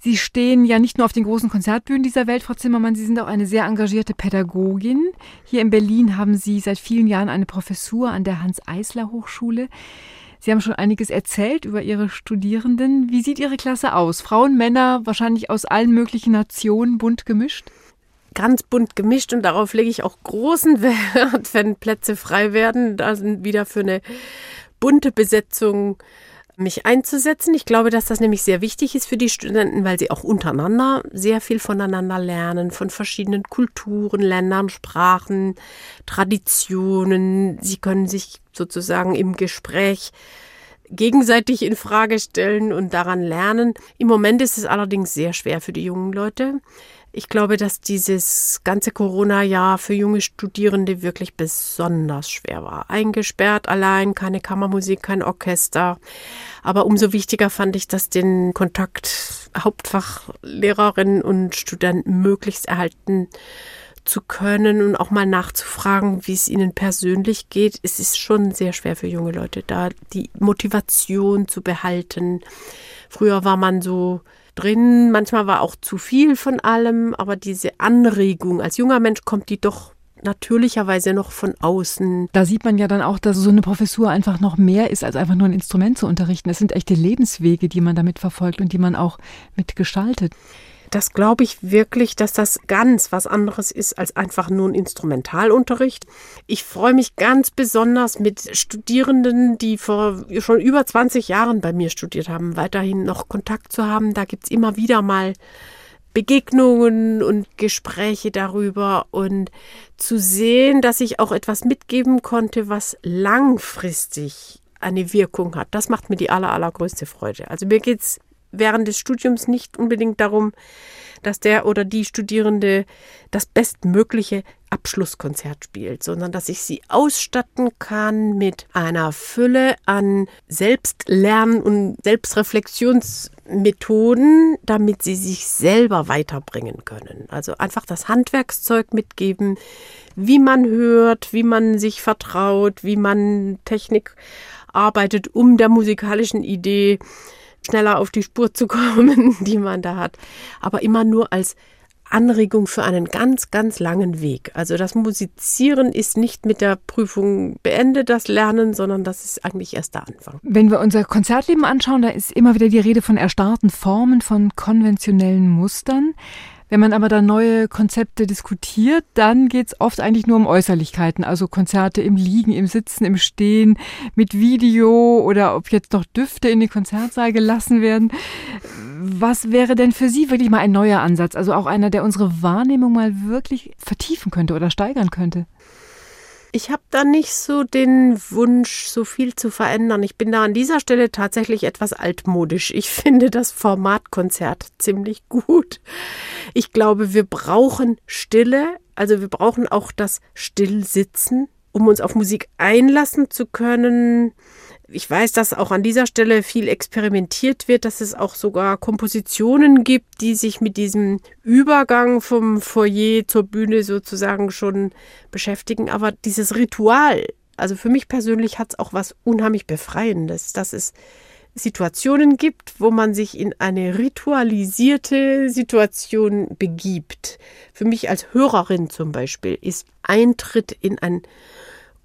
Sie stehen ja nicht nur auf den großen Konzertbühnen dieser Welt, Frau Zimmermann, Sie sind auch eine sehr engagierte Pädagogin. Hier in Berlin haben Sie seit vielen Jahren eine Professur an der Hans-Eisler-Hochschule. Sie haben schon einiges erzählt über Ihre Studierenden. Wie sieht Ihre Klasse aus? Frauen, Männer, wahrscheinlich aus allen möglichen Nationen, bunt gemischt? Ganz bunt gemischt und darauf lege ich auch großen Wert, wenn Plätze frei werden, da sind wieder für eine bunte Besetzung mich einzusetzen. Ich glaube, dass das nämlich sehr wichtig ist für die Studenten, weil sie auch untereinander sehr viel voneinander lernen, von verschiedenen Kulturen, Ländern, Sprachen, Traditionen. Sie können sich sozusagen im Gespräch gegenseitig in Frage stellen und daran lernen. Im Moment ist es allerdings sehr schwer für die jungen Leute. Ich glaube, dass dieses ganze Corona-Jahr für junge Studierende wirklich besonders schwer war. Eingesperrt allein, keine Kammermusik, kein Orchester. Aber umso wichtiger fand ich, dass den Kontakt Hauptfachlehrerinnen und Studenten möglichst erhalten zu können und auch mal nachzufragen, wie es ihnen persönlich geht. Es ist schon sehr schwer für junge Leute, da die Motivation zu behalten. Früher war man so drin. Manchmal war auch zu viel von allem, aber diese Anregung als junger Mensch kommt die doch natürlicherweise noch von außen. Da sieht man ja dann auch, dass so eine Professur einfach noch mehr ist, als einfach nur ein Instrument zu unterrichten. Es sind echte Lebenswege, die man damit verfolgt und die man auch mitgestaltet das glaube ich wirklich, dass das ganz was anderes ist als einfach nur ein Instrumentalunterricht. Ich freue mich ganz besonders mit Studierenden, die vor schon über 20 Jahren bei mir studiert haben, weiterhin noch Kontakt zu haben. Da gibt es immer wieder mal Begegnungen und Gespräche darüber und zu sehen, dass ich auch etwas mitgeben konnte, was langfristig eine Wirkung hat. Das macht mir die aller, allergrößte Freude. Also mir geht es während des Studiums nicht unbedingt darum, dass der oder die Studierende das bestmögliche Abschlusskonzert spielt, sondern dass ich sie ausstatten kann mit einer Fülle an Selbstlern- und Selbstreflexionsmethoden, damit sie sich selber weiterbringen können. Also einfach das Handwerkszeug mitgeben, wie man hört, wie man sich vertraut, wie man Technik arbeitet, um der musikalischen Idee schneller auf die Spur zu kommen, die man da hat. Aber immer nur als Anregung für einen ganz, ganz langen Weg. Also das Musizieren ist nicht mit der Prüfung beendet, das Lernen, sondern das ist eigentlich erst der Anfang. Wenn wir unser Konzertleben anschauen, da ist immer wieder die Rede von erstarrten Formen, von konventionellen Mustern. Wenn man aber dann neue Konzepte diskutiert, dann geht es oft eigentlich nur um Äußerlichkeiten, also Konzerte im Liegen, im Sitzen, im Stehen, mit Video oder ob jetzt noch Düfte in den Konzertsaal gelassen werden. Was wäre denn für Sie wirklich mal ein neuer Ansatz, also auch einer, der unsere Wahrnehmung mal wirklich vertiefen könnte oder steigern könnte? Ich habe da nicht so den Wunsch, so viel zu verändern. Ich bin da an dieser Stelle tatsächlich etwas altmodisch. Ich finde das Formatkonzert ziemlich gut. Ich glaube, wir brauchen Stille, also wir brauchen auch das Stillsitzen, um uns auf Musik einlassen zu können ich weiß, dass auch an dieser Stelle viel experimentiert wird, dass es auch sogar Kompositionen gibt, die sich mit diesem Übergang vom Foyer zur Bühne sozusagen schon beschäftigen. Aber dieses Ritual, also für mich persönlich hat es auch was unheimlich Befreiendes, dass es Situationen gibt, wo man sich in eine ritualisierte Situation begibt. Für mich als Hörerin zum Beispiel ist Eintritt in ein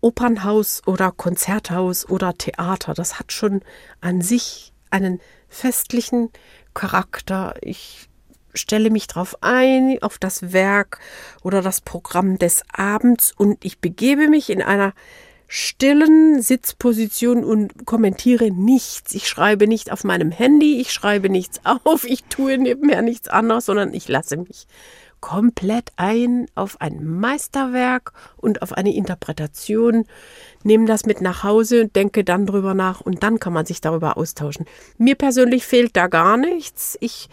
Opernhaus oder Konzerthaus oder Theater. Das hat schon an sich einen festlichen Charakter. Ich stelle mich darauf ein, auf das Werk oder das Programm des Abends und ich begebe mich in einer stillen Sitzposition und kommentiere nichts. Ich schreibe nicht auf meinem Handy, ich schreibe nichts auf, ich tue nebenher nichts anderes, sondern ich lasse mich komplett ein auf ein Meisterwerk und auf eine Interpretation, nehme das mit nach Hause, denke dann drüber nach und dann kann man sich darüber austauschen. Mir persönlich fehlt da gar nichts. Ich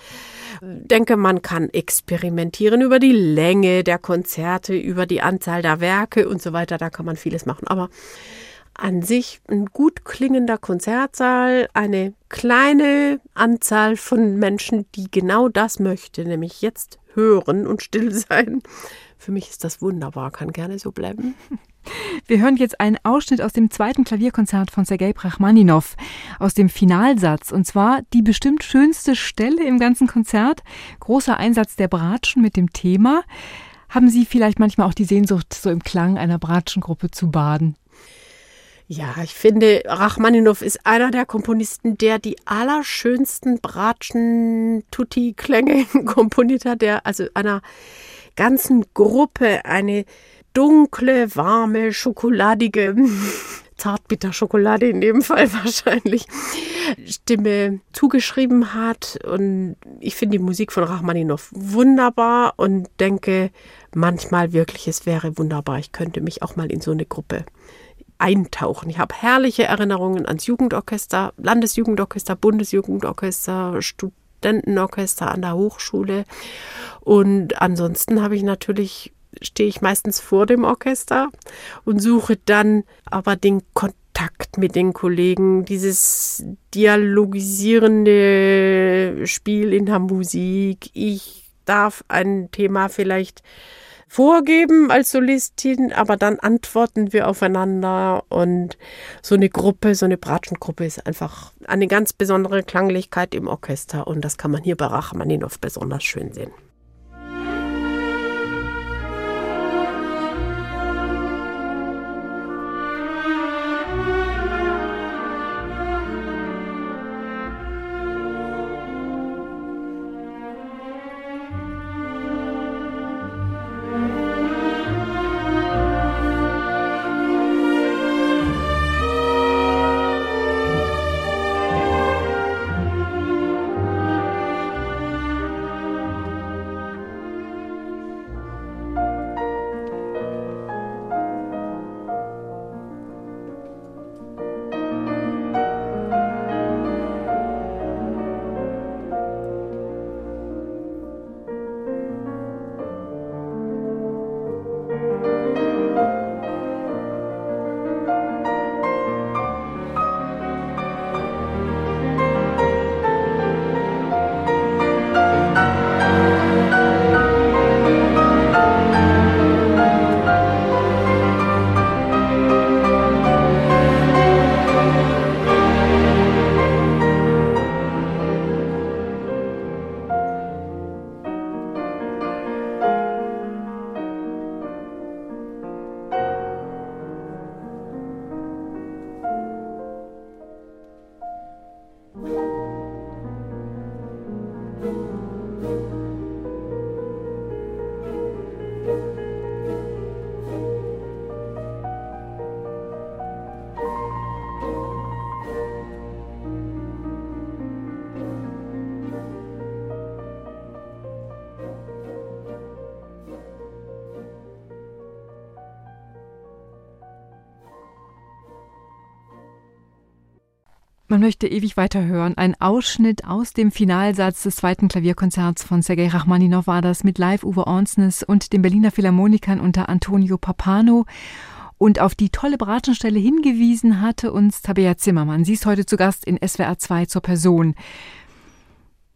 denke, man kann experimentieren über die Länge der Konzerte, über die Anzahl der Werke und so weiter. Da kann man vieles machen. Aber an sich ein gut klingender Konzertsaal, eine kleine Anzahl von Menschen, die genau das möchte, nämlich jetzt hören und still sein. Für mich ist das wunderbar, kann gerne so bleiben. Wir hören jetzt einen Ausschnitt aus dem zweiten Klavierkonzert von Sergei Brachmaninow, aus dem Finalsatz, und zwar die bestimmt schönste Stelle im ganzen Konzert, großer Einsatz der Bratschen mit dem Thema. Haben Sie vielleicht manchmal auch die Sehnsucht, so im Klang einer Bratschengruppe zu baden? Ja, ich finde, Rachmaninow ist einer der Komponisten, der die allerschönsten Bratschen-Tutti-Klänge komponiert hat, der also einer ganzen Gruppe eine dunkle, warme, schokoladige, Zartbitterschokolade in dem Fall wahrscheinlich, Stimme zugeschrieben hat. Und ich finde die Musik von Rachmaninow wunderbar und denke manchmal wirklich, es wäre wunderbar. Ich könnte mich auch mal in so eine Gruppe eintauchen. Ich habe herrliche Erinnerungen ans Jugendorchester, Landesjugendorchester, Bundesjugendorchester, Studentenorchester an der Hochschule. Und ansonsten habe ich natürlich stehe ich meistens vor dem Orchester und suche dann aber den Kontakt mit den Kollegen, dieses dialogisierende Spiel in der Musik. Ich darf ein Thema vielleicht vorgeben als Solistin, aber dann antworten wir aufeinander und so eine Gruppe, so eine Bratschengruppe ist einfach eine ganz besondere Klanglichkeit im Orchester und das kann man hier bei Rachmaninow besonders schön sehen. Man möchte ewig weiterhören. Ein Ausschnitt aus dem Finalsatz des zweiten Klavierkonzerts von Sergei Rachmaninow war das mit Live-Uwe Ornsnes und den Berliner Philharmonikern unter Antonio Papano. Und auf die tolle Bratschenstelle hingewiesen hatte uns Tabea Zimmermann. Sie ist heute zu Gast in SWR 2 zur Person.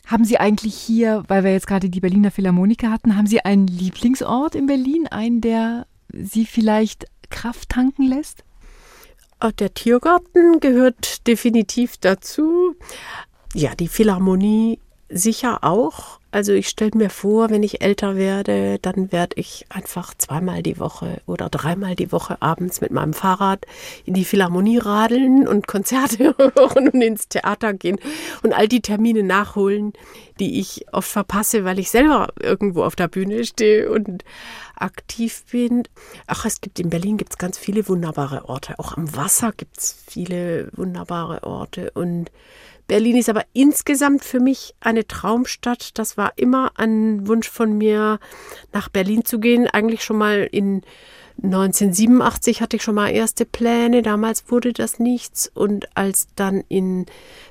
Haben Sie eigentlich hier, weil wir jetzt gerade die Berliner Philharmoniker hatten, haben Sie einen Lieblingsort in Berlin, einen, der Sie vielleicht Kraft tanken lässt? Der Tiergarten gehört definitiv dazu. Ja, die Philharmonie sicher auch. Also ich stelle mir vor, wenn ich älter werde, dann werde ich einfach zweimal die Woche oder dreimal die Woche abends mit meinem Fahrrad in die Philharmonie radeln und Konzerte hören und ins Theater gehen und all die Termine nachholen, die ich oft verpasse, weil ich selber irgendwo auf der Bühne stehe und aktiv bin. Ach, es gibt in Berlin gibt's ganz viele wunderbare Orte. Auch am Wasser gibt es viele wunderbare Orte und Berlin ist aber insgesamt für mich eine Traumstadt. Das war immer ein Wunsch von mir, nach Berlin zu gehen. Eigentlich schon mal in 1987 hatte ich schon mal erste Pläne. Damals wurde das nichts. Und als dann in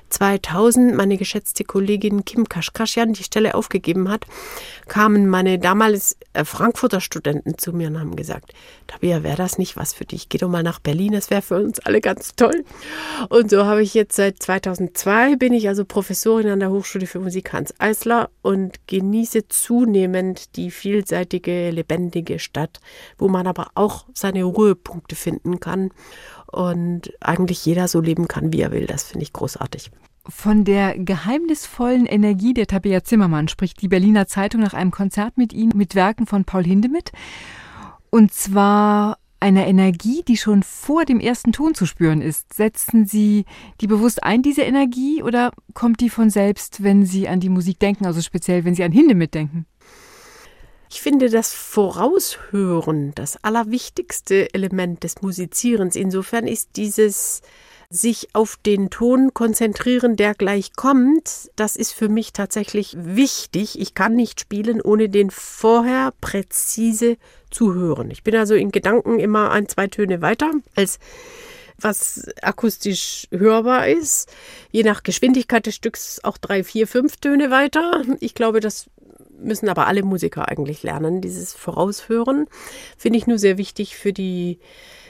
2000 meine geschätzte Kollegin Kim Kaschkaschian die Stelle aufgegeben hat, kamen meine damals äh, Frankfurter Studenten zu mir und haben gesagt, Tabea, wäre das nicht was für dich? Geh doch mal nach Berlin, das wäre für uns alle ganz toll. Und so habe ich jetzt seit 2002 bin ich also Professorin an der Hochschule für Musik Hans Eisler und genieße zunehmend die vielseitige, lebendige Stadt, wo man aber auch seine Ruhepunkte finden kann und eigentlich jeder so leben kann, wie er will. Das finde ich großartig. Von der geheimnisvollen Energie der Tabea Zimmermann spricht die Berliner Zeitung nach einem Konzert mit Ihnen mit Werken von Paul Hindemith. Und zwar einer Energie, die schon vor dem ersten Ton zu spüren ist. Setzen Sie die bewusst ein, diese Energie, oder kommt die von selbst, wenn Sie an die Musik denken, also speziell, wenn Sie an Hindemith denken? Ich finde das Voraushören das allerwichtigste Element des Musizierens. Insofern ist dieses sich auf den Ton konzentrieren, der gleich kommt, das ist für mich tatsächlich wichtig. Ich kann nicht spielen, ohne den vorher präzise zu hören. Ich bin also in Gedanken immer ein, zwei Töne weiter als was akustisch hörbar ist. Je nach Geschwindigkeit des Stücks auch drei, vier, fünf Töne weiter. Ich glaube, das müssen aber alle Musiker eigentlich lernen, dieses Voraushören. Finde ich nur sehr wichtig für die,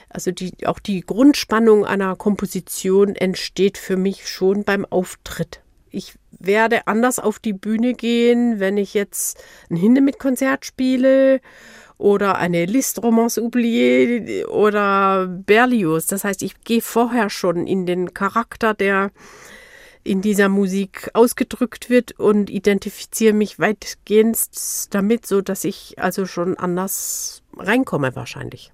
also die, auch die Grundspannung einer Komposition entsteht für mich schon beim Auftritt. Ich werde anders auf die Bühne gehen, wenn ich jetzt ein Hindemith-Konzert spiele oder eine Liste Romance oubliée oder Berlioz. Das heißt, ich gehe vorher schon in den Charakter der in dieser Musik ausgedrückt wird und identifiziere mich weitgehend damit, so dass ich also schon anders reinkomme wahrscheinlich.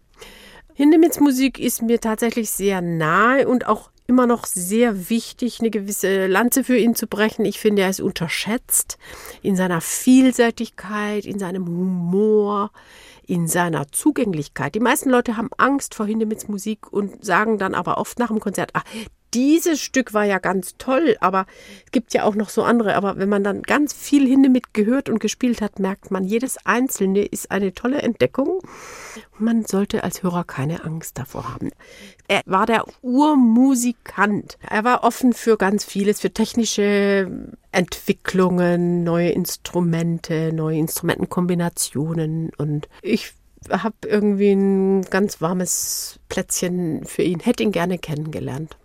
Hindemiths Musik ist mir tatsächlich sehr nahe und auch immer noch sehr wichtig, eine gewisse Lanze für ihn zu brechen. Ich finde, er ist unterschätzt in seiner Vielseitigkeit, in seinem Humor, in seiner Zugänglichkeit. Die meisten Leute haben Angst vor Hindemiths Musik und sagen dann aber oft nach dem Konzert, ach, dieses Stück war ja ganz toll, aber es gibt ja auch noch so andere. Aber wenn man dann ganz viel Hindemith gehört und gespielt hat, merkt man, jedes einzelne ist eine tolle Entdeckung. Man sollte als Hörer keine Angst davor haben. Er war der Urmusikant. Er war offen für ganz vieles, für technische Entwicklungen, neue Instrumente, neue Instrumentenkombinationen. Und ich habe irgendwie ein ganz warmes Plätzchen für ihn, hätte ihn gerne kennengelernt.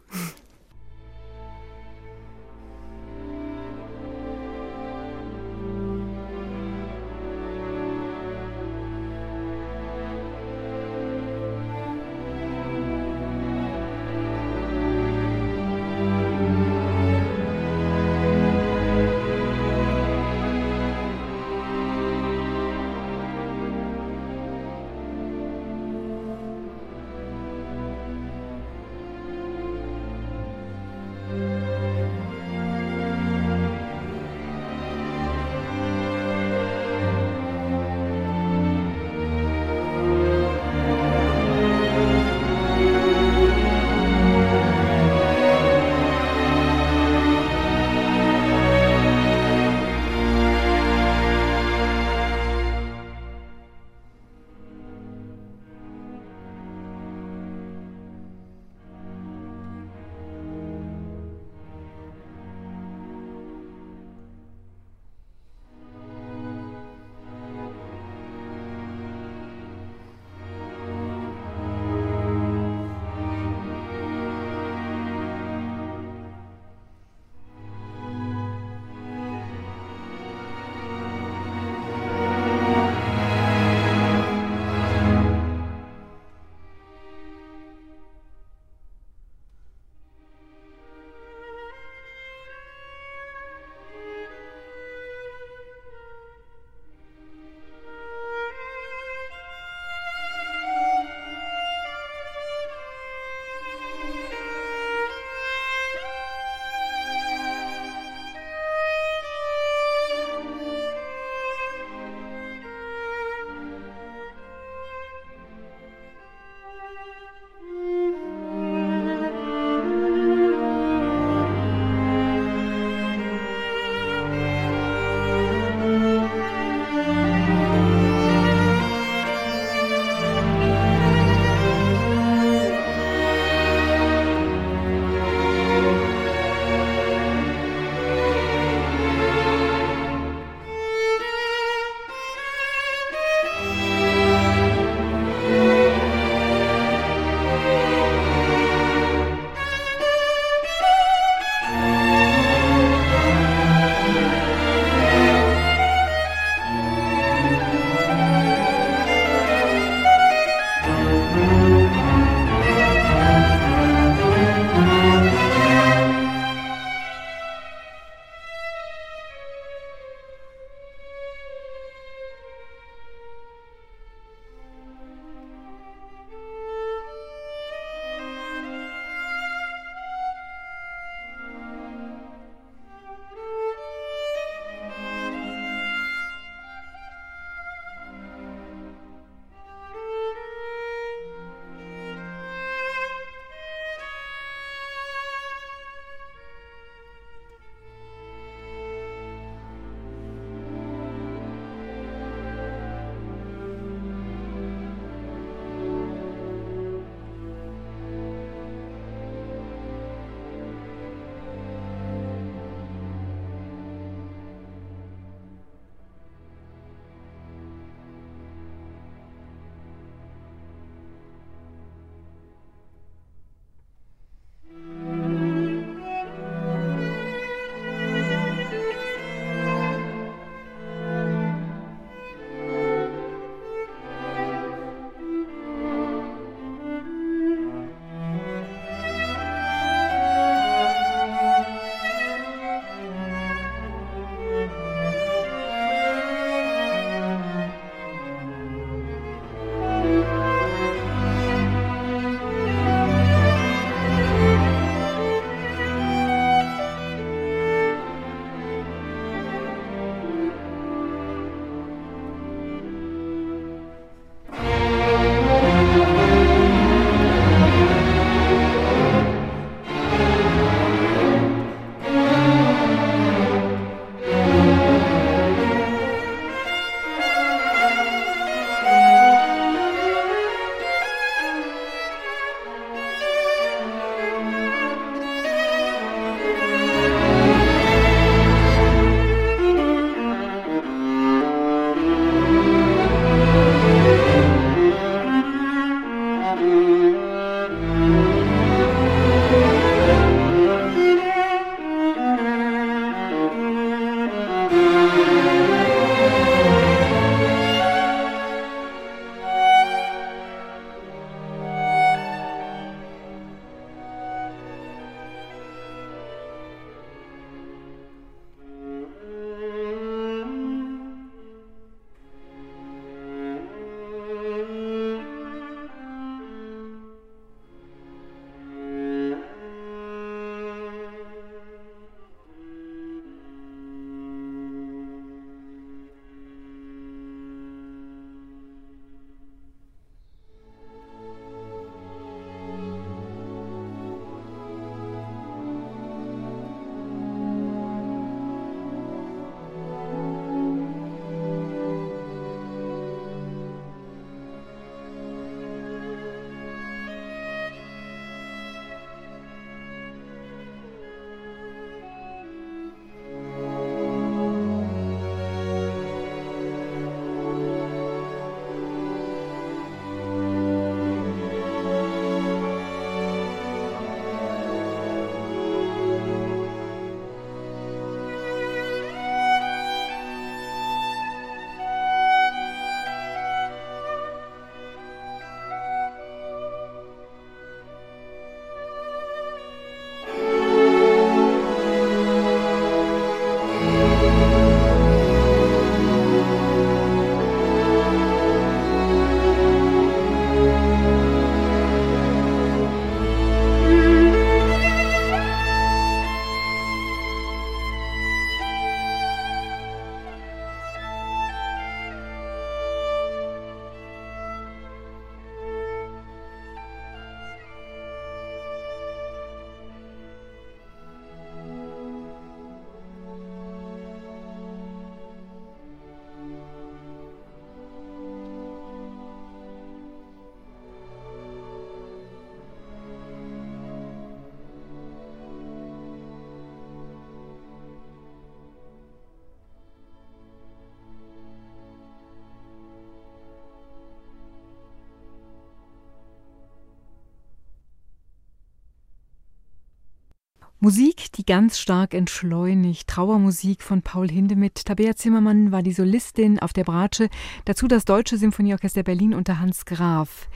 Musik, die ganz stark entschleunigt. Trauermusik von Paul Hindemith. Tabea Zimmermann war die Solistin auf der Bratsche. Dazu das Deutsche Symphonieorchester Berlin unter Hans Graf.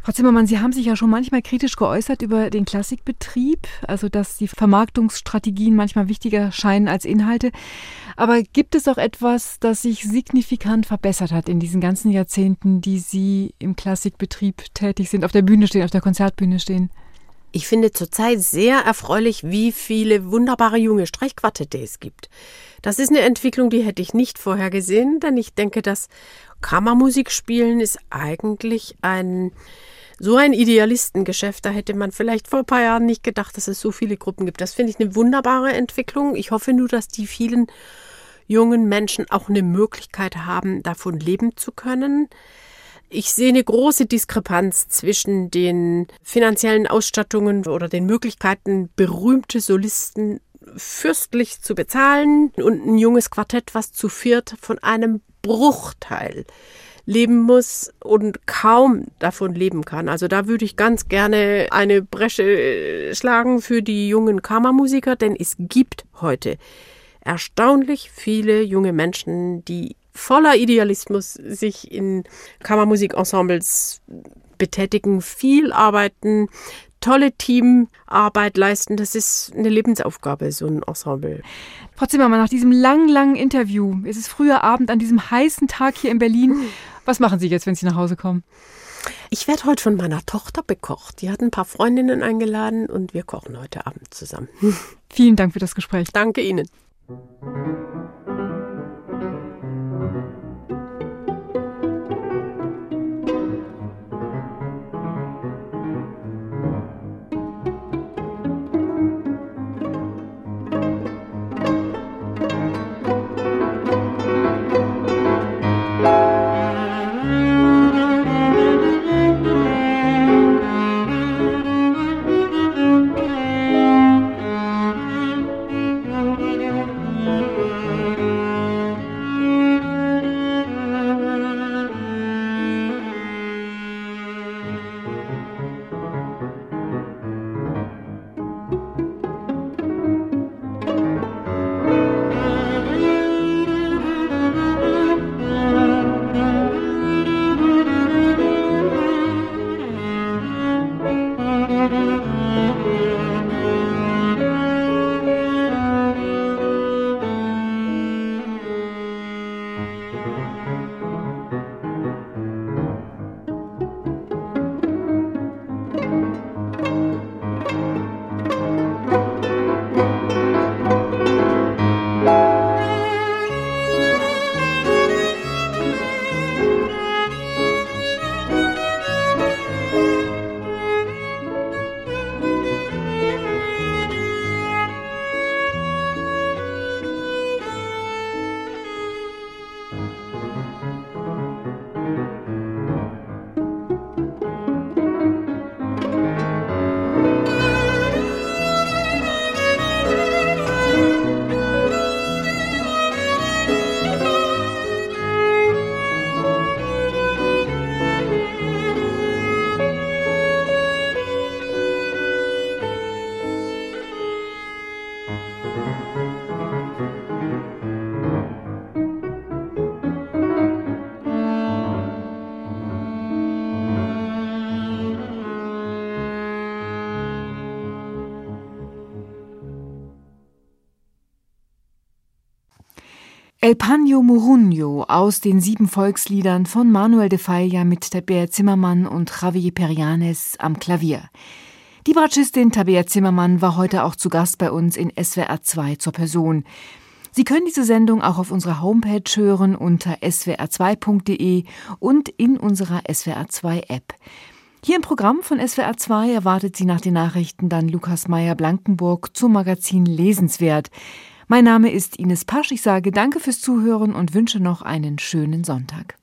Frau Zimmermann, Sie haben sich ja schon manchmal kritisch geäußert über den Klassikbetrieb, also dass die Vermarktungsstrategien manchmal wichtiger scheinen als Inhalte. Aber gibt es auch etwas, das sich signifikant verbessert hat in diesen ganzen Jahrzehnten, die Sie im Klassikbetrieb tätig sind, auf der Bühne stehen, auf der Konzertbühne stehen? Ich finde zurzeit sehr erfreulich, wie viele wunderbare junge Streichquartette es gibt. Das ist eine Entwicklung, die hätte ich nicht vorher gesehen, denn ich denke, dass Kammermusik spielen ist eigentlich ein so ein Idealistengeschäft. Da hätte man vielleicht vor ein paar Jahren nicht gedacht, dass es so viele Gruppen gibt. Das finde ich eine wunderbare Entwicklung. Ich hoffe nur, dass die vielen jungen Menschen auch eine Möglichkeit haben, davon leben zu können. Ich sehe eine große Diskrepanz zwischen den finanziellen Ausstattungen oder den Möglichkeiten, berühmte Solisten fürstlich zu bezahlen und ein junges Quartett, was zu viert von einem Bruchteil leben muss und kaum davon leben kann. Also da würde ich ganz gerne eine Bresche schlagen für die jungen Kammermusiker, denn es gibt heute erstaunlich viele junge Menschen, die voller Idealismus sich in Kammermusikensembles betätigen, viel arbeiten, tolle Teamarbeit leisten. Das ist eine Lebensaufgabe, so ein Ensemble. Frau Zimmermann, nach diesem langen, langen Interview, es ist früher Abend an diesem heißen Tag hier in Berlin. Was machen Sie jetzt, wenn Sie nach Hause kommen? Ich werde heute von meiner Tochter bekocht. Die hat ein paar Freundinnen eingeladen und wir kochen heute Abend zusammen. Vielen Dank für das Gespräch. Danke Ihnen. El Paño Murunio aus den sieben Volksliedern von Manuel de Falla mit Tabea Zimmermann und Javier Perianes am Klavier. Die Bratschistin Tabea Zimmermann war heute auch zu Gast bei uns in SWR 2 zur Person. Sie können diese Sendung auch auf unserer Homepage hören unter swr2.de und in unserer SWR 2 App. Hier im Programm von SWR 2 erwartet Sie nach den Nachrichten dann Lukas Meyer Blankenburg zum Magazin Lesenswert. Mein Name ist Ines Pasch. Ich sage danke fürs Zuhören und wünsche noch einen schönen Sonntag.